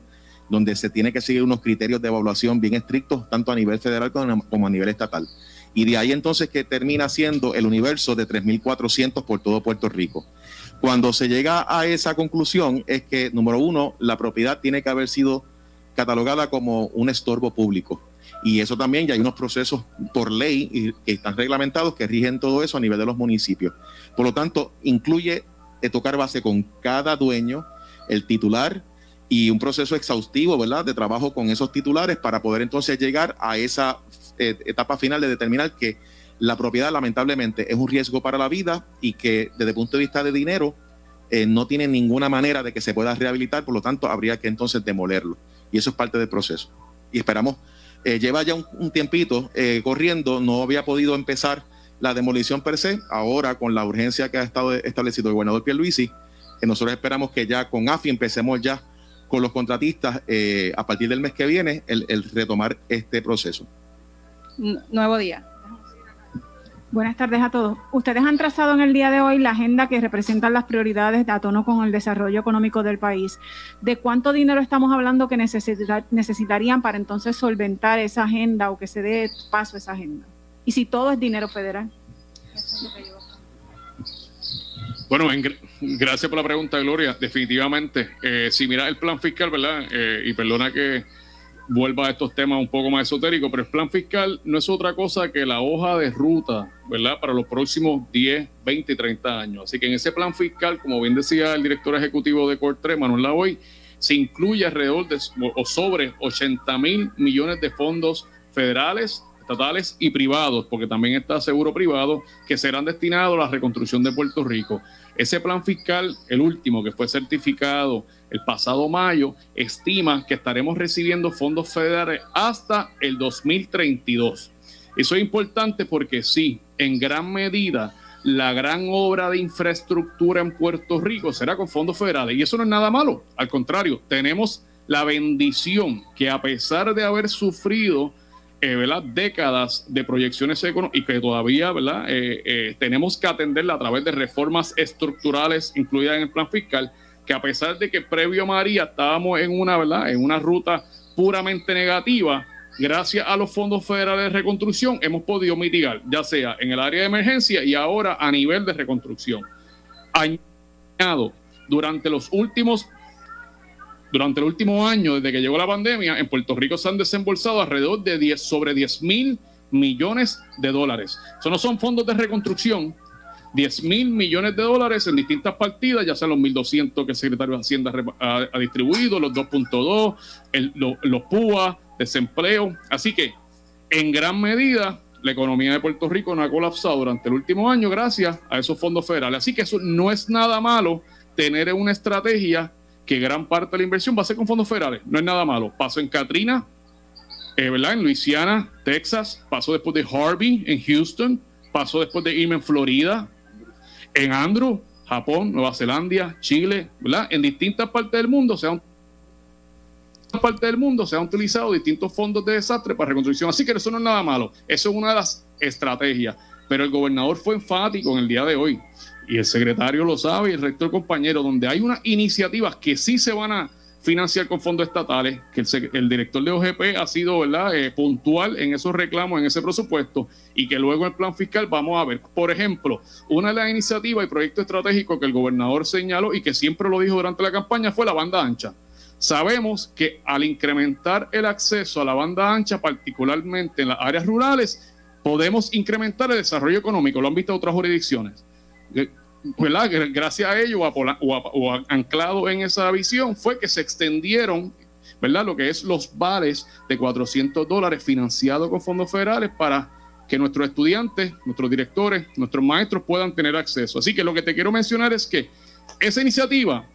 Speaker 6: donde se tiene que seguir unos criterios de evaluación bien estrictos, tanto a nivel federal como a nivel estatal. Y de ahí entonces que termina siendo el universo de 3.400 por todo Puerto Rico. Cuando se llega a esa conclusión es que, número uno, la propiedad tiene que haber sido catalogada como un estorbo público. Y eso también, ya hay unos procesos por ley que están reglamentados que rigen todo eso a nivel de los municipios. Por lo tanto, incluye eh, tocar base con cada dueño, el titular y un proceso exhaustivo, ¿verdad?, de trabajo con esos titulares para poder entonces llegar a esa eh, etapa final de determinar que la propiedad lamentablemente es un riesgo para la vida y que desde el punto de vista de dinero eh, no tiene ninguna manera de que se pueda rehabilitar, por lo tanto habría que entonces demolerlo. Y eso es parte del proceso. Y esperamos, eh, lleva ya un, tiempito corriendo, no había podido empezar la demolición per se, ahora con la urgencia que ha estado establecido el gobernador Pierluisi, que nosotros esperamos que ya con AFI empecemos ya con los contratistas eh, a partir del mes que viene el, el retomar este proceso.
Speaker 23: Nuevo día.
Speaker 24: Buenas tardes a todos. Ustedes han trazado en el día de hoy la agenda que representan las prioridades a tono con el desarrollo económico del país. ¿De cuánto dinero estamos hablando que necesita- necesitarían para entonces solventar esa agenda o que se dé paso a esa agenda? Y si todo es dinero federal.
Speaker 4: Bueno, en gracias por la pregunta, Gloria. Definitivamente, eh, si miras el plan fiscal, ¿verdad? Eh, y perdona que vuelva a estos temas un poco más esotéricos, pero el plan fiscal no es otra cosa que la hoja de ruta, ¿verdad? Para los próximos 10, 20 y 30 años. Así que en ese plan fiscal, como bien decía el director ejecutivo de Cortre, Manuel Lavoy, se incluye alrededor de o sobre 80 mil millones de fondos federales, estatales y privados, porque también está seguro privado, que serán destinados a la reconstrucción de Puerto Rico. Ese plan fiscal, el último que fue certificado el pasado mayo, estima que estaremos recibiendo fondos federales hasta el 2032. Eso es importante porque sí, en gran medida, la gran obra de infraestructura en Puerto Rico será con fondos federales. Y eso no es nada malo. Al contrario, tenemos la bendición que a pesar de haber sufrido eh, ¿verdad? décadas de proyecciones económicas y que todavía ¿verdad? Eh, eh, tenemos que atenderla a través de reformas estructurales incluidas en el plan fiscal, que a pesar de que previo a María estábamos en una, ¿verdad? en una ruta puramente negativa, gracias a los fondos federales de reconstrucción hemos podido mitigar, ya sea en el área de emergencia y ahora a nivel de reconstrucción. Añado, durante los últimos durante el último año, desde que llegó la pandemia, en Puerto Rico se han desembolsado alrededor de 10, sobre 10 mil millones de dólares. Eso no son fondos de reconstrucción, 10 mil millones de dólares en distintas partidas, ya sean los 1.200 que el secretario de Hacienda ha, distribuido, los 2.2, el- lo- los PUA, desempleo. Así que, en gran medida, la economía de Puerto Rico no ha colapsado durante el último año gracias a esos fondos federales. Así que eso no es nada malo tener una estrategia que gran parte de la inversión va a ser con fondos federales. No es nada malo. Pasó en Katrina, eh, ¿verdad? En Luisiana, Texas, pasó después de Harvey en Houston, pasó después de Irma en Florida, en Andrew, Japón, Nueva Zelanda, Chile, ¿verdad? En distintas partes del mundo se han parte del mundo se han utilizado distintos fondos de desastre para reconstrucción. Así que eso no es nada malo. Eso es una de las estrategias. Pero el gobernador fue enfático en el día de hoy. Y el secretario lo sabe y el rector compañero, donde hay unas iniciativas que sí se van a financiar con fondos estatales, que el, director de OGP ha sido ¿verdad? Eh, puntual en esos reclamos, en ese presupuesto, y que luego en el plan fiscal vamos a ver. Por ejemplo, una de las iniciativas y proyectos estratégicos que el gobernador señaló y que siempre lo dijo durante la campaña fue la banda ancha. Sabemos que al incrementar el acceso a la banda ancha, particularmente en las áreas rurales, podemos incrementar el desarrollo económico. Lo han visto otras jurisdicciones. Gracias a ello o, anclado en esa visión fue que se extendieron lo que es los vales de 400 dólares financiados con fondos federales para que nuestros estudiantes, nuestros directores, nuestros maestros puedan tener acceso. Así que lo que te quiero mencionar es que esa iniciativa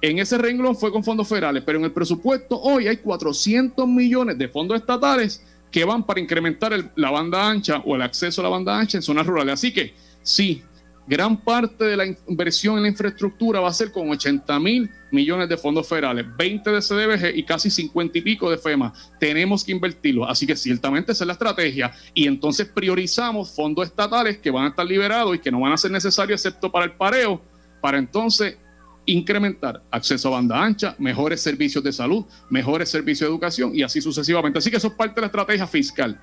Speaker 4: en ese renglón fue con fondos federales, pero en el presupuesto hoy hay 400 millones de fondos estatales que van para incrementar la banda ancha o el acceso a la banda ancha en zonas rurales. Así que sí, gran parte de la inversión en la infraestructura va a ser con 80 mil millones de fondos federales, 20 de CDBG y casi 50 y pico de FEMA. Tenemos que invertirlo. Así que ciertamente esa es la estrategia. Y entonces priorizamos fondos estatales que van a estar liberados y que no van a ser necesarios excepto para el pareo, para entonces incrementar acceso a banda ancha, mejores servicios de salud, mejores servicios de educación y así sucesivamente. Así que eso es parte de la estrategia fiscal.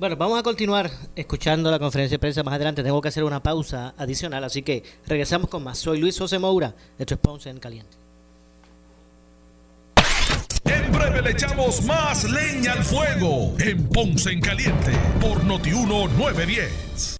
Speaker 2: Bueno, vamos a continuar escuchando la conferencia de prensa más adelante. Tengo que hacer una pausa adicional, así que regresamos con más. Soy Luis José Moura, esto es Ponce en Caliente.
Speaker 1: En breve le echamos más leña al fuego en Ponce en Caliente por Notiuno 910.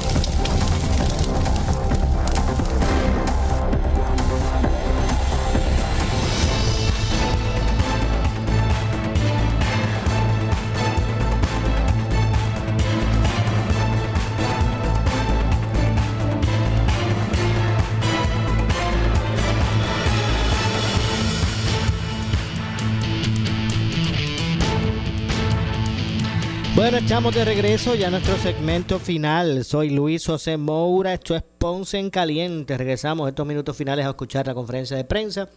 Speaker 2: Bueno, estamos de regreso ya a nuestro segmento final. Soy Luis José Moura, esto es Ponce en Caliente. Regresamos estos minutos finales a escuchar la conferencia de prensa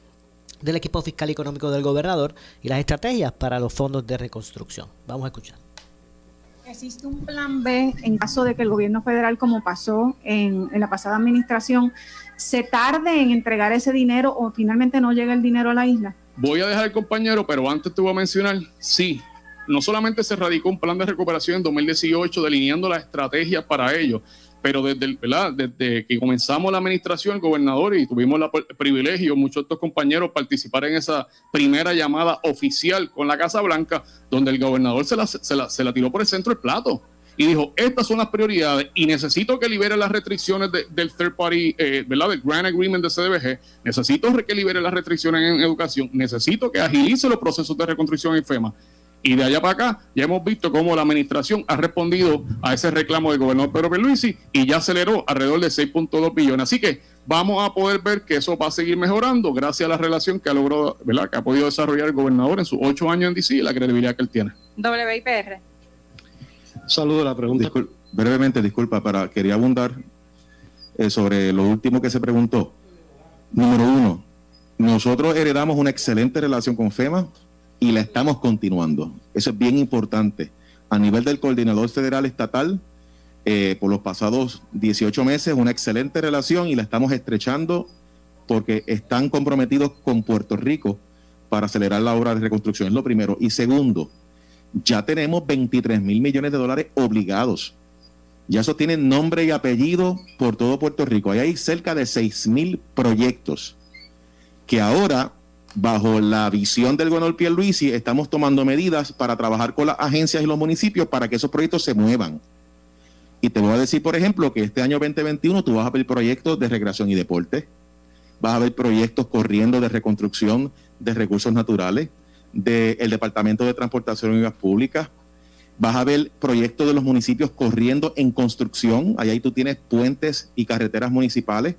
Speaker 2: del equipo fiscal y económico del gobernador y las estrategias para los fondos de reconstrucción. Vamos a escuchar.
Speaker 24: ¿Existe un plan B en caso de que el gobierno federal, como pasó en, en la pasada administración, se tarde en entregar ese dinero o finalmente no llegue el dinero a la isla?
Speaker 4: Voy a dejar el compañero, pero antes te voy a mencionar, sí, no solamente se radicó un plan de recuperación en 2018 delineando las estrategias para ello, pero desde, que comenzamos la administración, el gobernador, y tuvimos el privilegio, muchos de estos compañeros, participar en esa primera llamada oficial con la Casa Blanca, donde el gobernador se la, se la, la tiró por el centro del plato y dijo, estas son las prioridades y necesito que libere las restricciones de, del third party, eh, ¿verdad? Del Grant Agreement de CDBG, necesito que libere las restricciones en educación, necesito que agilice los procesos de reconstrucción en FEMA. Y de allá para acá ya hemos visto cómo la administración ha respondido a ese reclamo del gobernador Pedro Pierluisi y ya aceleró alrededor de 6.2 billones. Así que vamos a poder ver que eso va a seguir mejorando gracias a la relación que ha logrado, ¿verdad? que ha podido desarrollar el gobernador en sus ocho años en DC y la credibilidad que él tiene.
Speaker 23: WIPR.
Speaker 6: Saludo la pregunta. brevemente, disculpa, para quería abundar eh, sobre lo último que se preguntó. Número uno, nosotros heredamos una excelente relación con FEMA y la estamos continuando. Eso es bien importante. A nivel del coordinador federal estatal, eh, por los pasados 18 meses, una excelente relación y la estamos estrechando porque están comprometidos con Puerto Rico para acelerar la obra de reconstrucción. Es lo primero. Y segundo, ya tenemos 23 mil millones de dólares obligados. Ya eso tiene nombre y apellido por todo Puerto Rico. Hay cerca de 6 mil proyectos que ahora, bajo la visión del gobernador Pierluisi, estamos tomando medidas para trabajar con las agencias y los municipios para que esos proyectos se muevan. Y te voy a decir, por ejemplo, que este año 2021 tú vas a ver proyectos de recreación y deporte, vas a ver proyectos corriendo de reconstrucción de recursos naturales, del Departamento de Transportación y Vías Públicas. Vas a ver proyectos de los municipios corriendo en construcción. Allá ahí tú tienes puentes y carreteras municipales,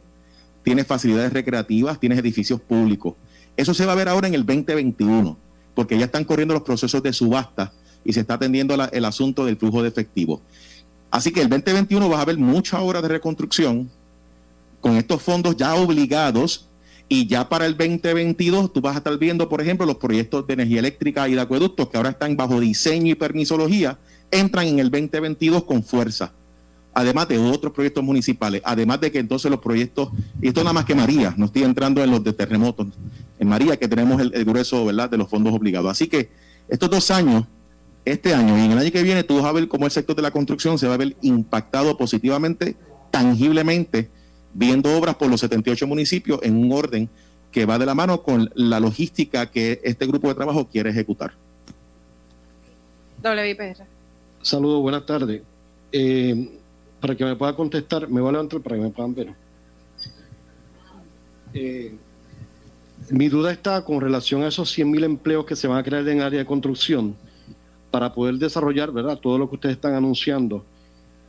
Speaker 6: tienes facilidades recreativas, tienes edificios públicos. Eso se va a ver ahora en el 2021, porque ya están corriendo los procesos de subasta y se está atendiendo el asunto del flujo de efectivo. Así que el 2021 vas a ver mucha obra de reconstrucción con estos fondos ya obligados y ya para el 2022 tú vas a estar viendo, por ejemplo, los proyectos de energía eléctrica y de acueductos que ahora están bajo diseño y permisología, entran en el 2022 con fuerza. Además de otros proyectos municipales, además de que entonces los proyectos, y esto nada más que María, no estoy entrando en los de terremotos, en María que tenemos el, el grueso ¿verdad? de los fondos obligados. Así que estos dos años, este año y en el año que viene, tú vas a ver cómo el sector de la construcción se va a ver impactado positivamente, tangiblemente, viendo obras por los 78 municipios en un orden que va de la mano con la logística que este grupo de trabajo quiere ejecutar.
Speaker 23: WIPR.
Speaker 25: Saludos, buenas tardes. Eh, para que me pueda contestar, me voy a levantar para que me puedan ver. Eh, mi duda está con relación a esos 100.000 empleos que se van a crear en área de construcción para poder desarrollar, ¿verdad? Todo lo que ustedes están anunciando.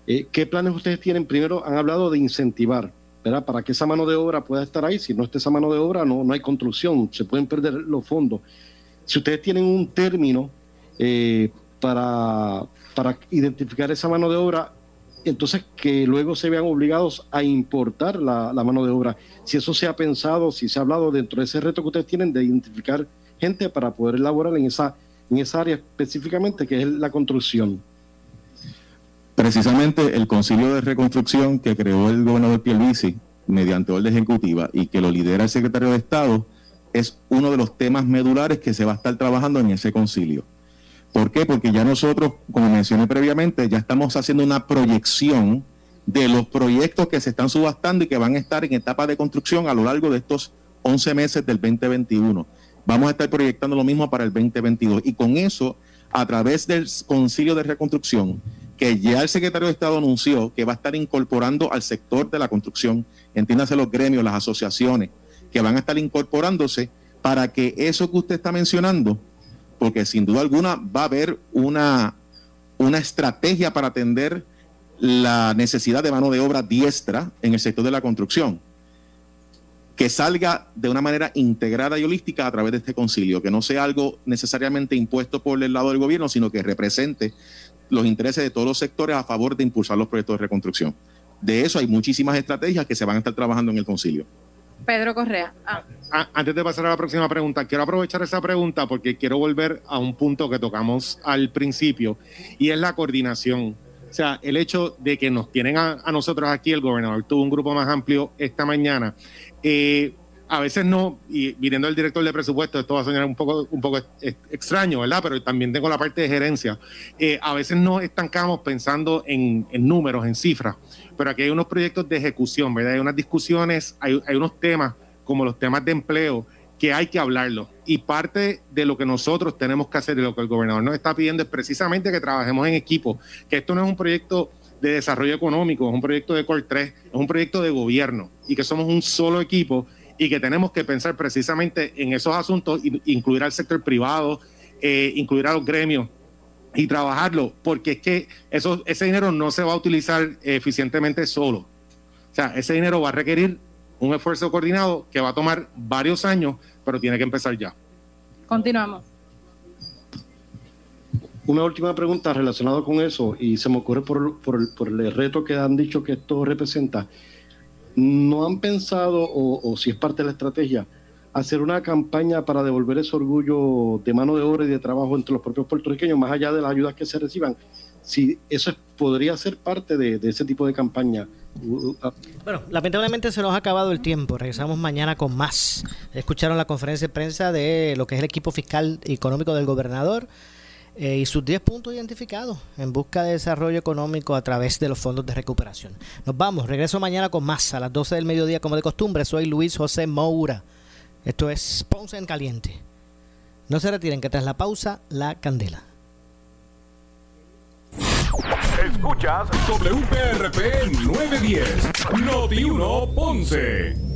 Speaker 25: Eh, ¿Qué planes ustedes tienen? Primero, han hablado de incentivar, ¿verdad? Para que esa mano de obra pueda estar ahí. Si no está esa mano de obra, no, no hay construcción, se pueden perder los fondos. Si ustedes tienen un término eh, para, para identificar esa mano de obra entonces que luego se vean obligados a importar la, mano de obra. Si eso se ha pensado, si se ha hablado dentro de ese reto que ustedes tienen de identificar gente para poder elaborar en esa, en esa área específicamente que es la construcción.
Speaker 6: Precisamente el concilio de reconstrucción que creó el gobernador Pierluisi mediante orden ejecutiva y que lo lidera el secretario de Estado es uno de los temas medulares que se va a estar trabajando en ese concilio. ¿Por qué? Porque ya nosotros, como mencioné previamente, ya estamos haciendo una proyección de los proyectos que se están subastando y que van a estar en etapa de construcción a lo largo de estos 11 meses del 2021. Vamos a estar proyectando lo mismo para el 2022. Y con eso, a través del concilio de reconstrucción, que ya el secretario de Estado anunció que va a estar incorporando al sector de la construcción, entiéndase los gremios, las asociaciones, que van a estar incorporándose para que eso que usted está mencionando, porque sin duda alguna va a haber una, una estrategia para atender la necesidad de mano de obra diestra en el sector de la construcción, que salga de una manera integrada y holística a través de este concilio, que no sea algo necesariamente impuesto por el lado del gobierno, sino que represente los intereses de todos los sectores a favor de impulsar los proyectos de reconstrucción. De eso hay muchísimas estrategias que se van a estar trabajando en el concilio.
Speaker 26: Pedro Correa. Ah.
Speaker 7: A- Antes de pasar a la próxima pregunta, quiero aprovechar esa pregunta porque quiero volver a un punto que tocamos al principio y es la coordinación. O sea, el hecho de que nos tienen a, a nosotros aquí, el gobernador tuvo un grupo más amplio esta mañana. eh, a veces no, y viniendo del director de presupuesto, esto va a sonar un poco, un poco ex- extraño, ¿verdad? Pero también tengo la parte de gerencia. Eh, a veces nos estancamos pensando en, números, en cifras, pero aquí hay unos proyectos de ejecución, ¿verdad? Hay unas discusiones, hay, hay unos temas como los temas de empleo que hay que hablarlo. Y parte de lo que nosotros tenemos que hacer y lo que el gobernador nos está pidiendo es precisamente que trabajemos en equipo, que esto no es un proyecto de desarrollo económico, es un proyecto de Core 3, es un proyecto de gobierno y que somos un solo equipo y que tenemos que pensar precisamente en esos asuntos, incluir al sector privado, eh, incluir a los gremios y trabajarlo, porque es que eso, ese dinero no se va a utilizar eficientemente solo. O sea, ese dinero va a requerir un esfuerzo coordinado que va a tomar varios años, pero tiene que empezar ya.
Speaker 26: Continuamos.
Speaker 25: Una última pregunta relacionada con eso, y se me ocurre por, por- por el reto que han dicho que esto representa. ¿No han pensado, o, si es parte de la estrategia, hacer una campaña para devolver ese orgullo de mano de obra y de trabajo entre los propios puertorriqueños, más allá de las ayudas que se reciban? Si eso es- podría ser parte de, ese tipo de campaña.
Speaker 2: Bueno, lamentablemente se nos ha acabado el tiempo. Regresamos mañana con más. Escucharon la conferencia de prensa de lo que es el equipo fiscal y económico del gobernador eh, y sus 10 puntos identificados en busca de desarrollo económico a través de los fondos de recuperación. Nos vamos. Regreso mañana con más a las 12 del mediodía, como de costumbre. Soy Luis José Moura. Esto es Ponce en Caliente. No se retiren, que tras la pausa, la candela.
Speaker 15: Escuchas WPRP 910, Noti 1 Ponce.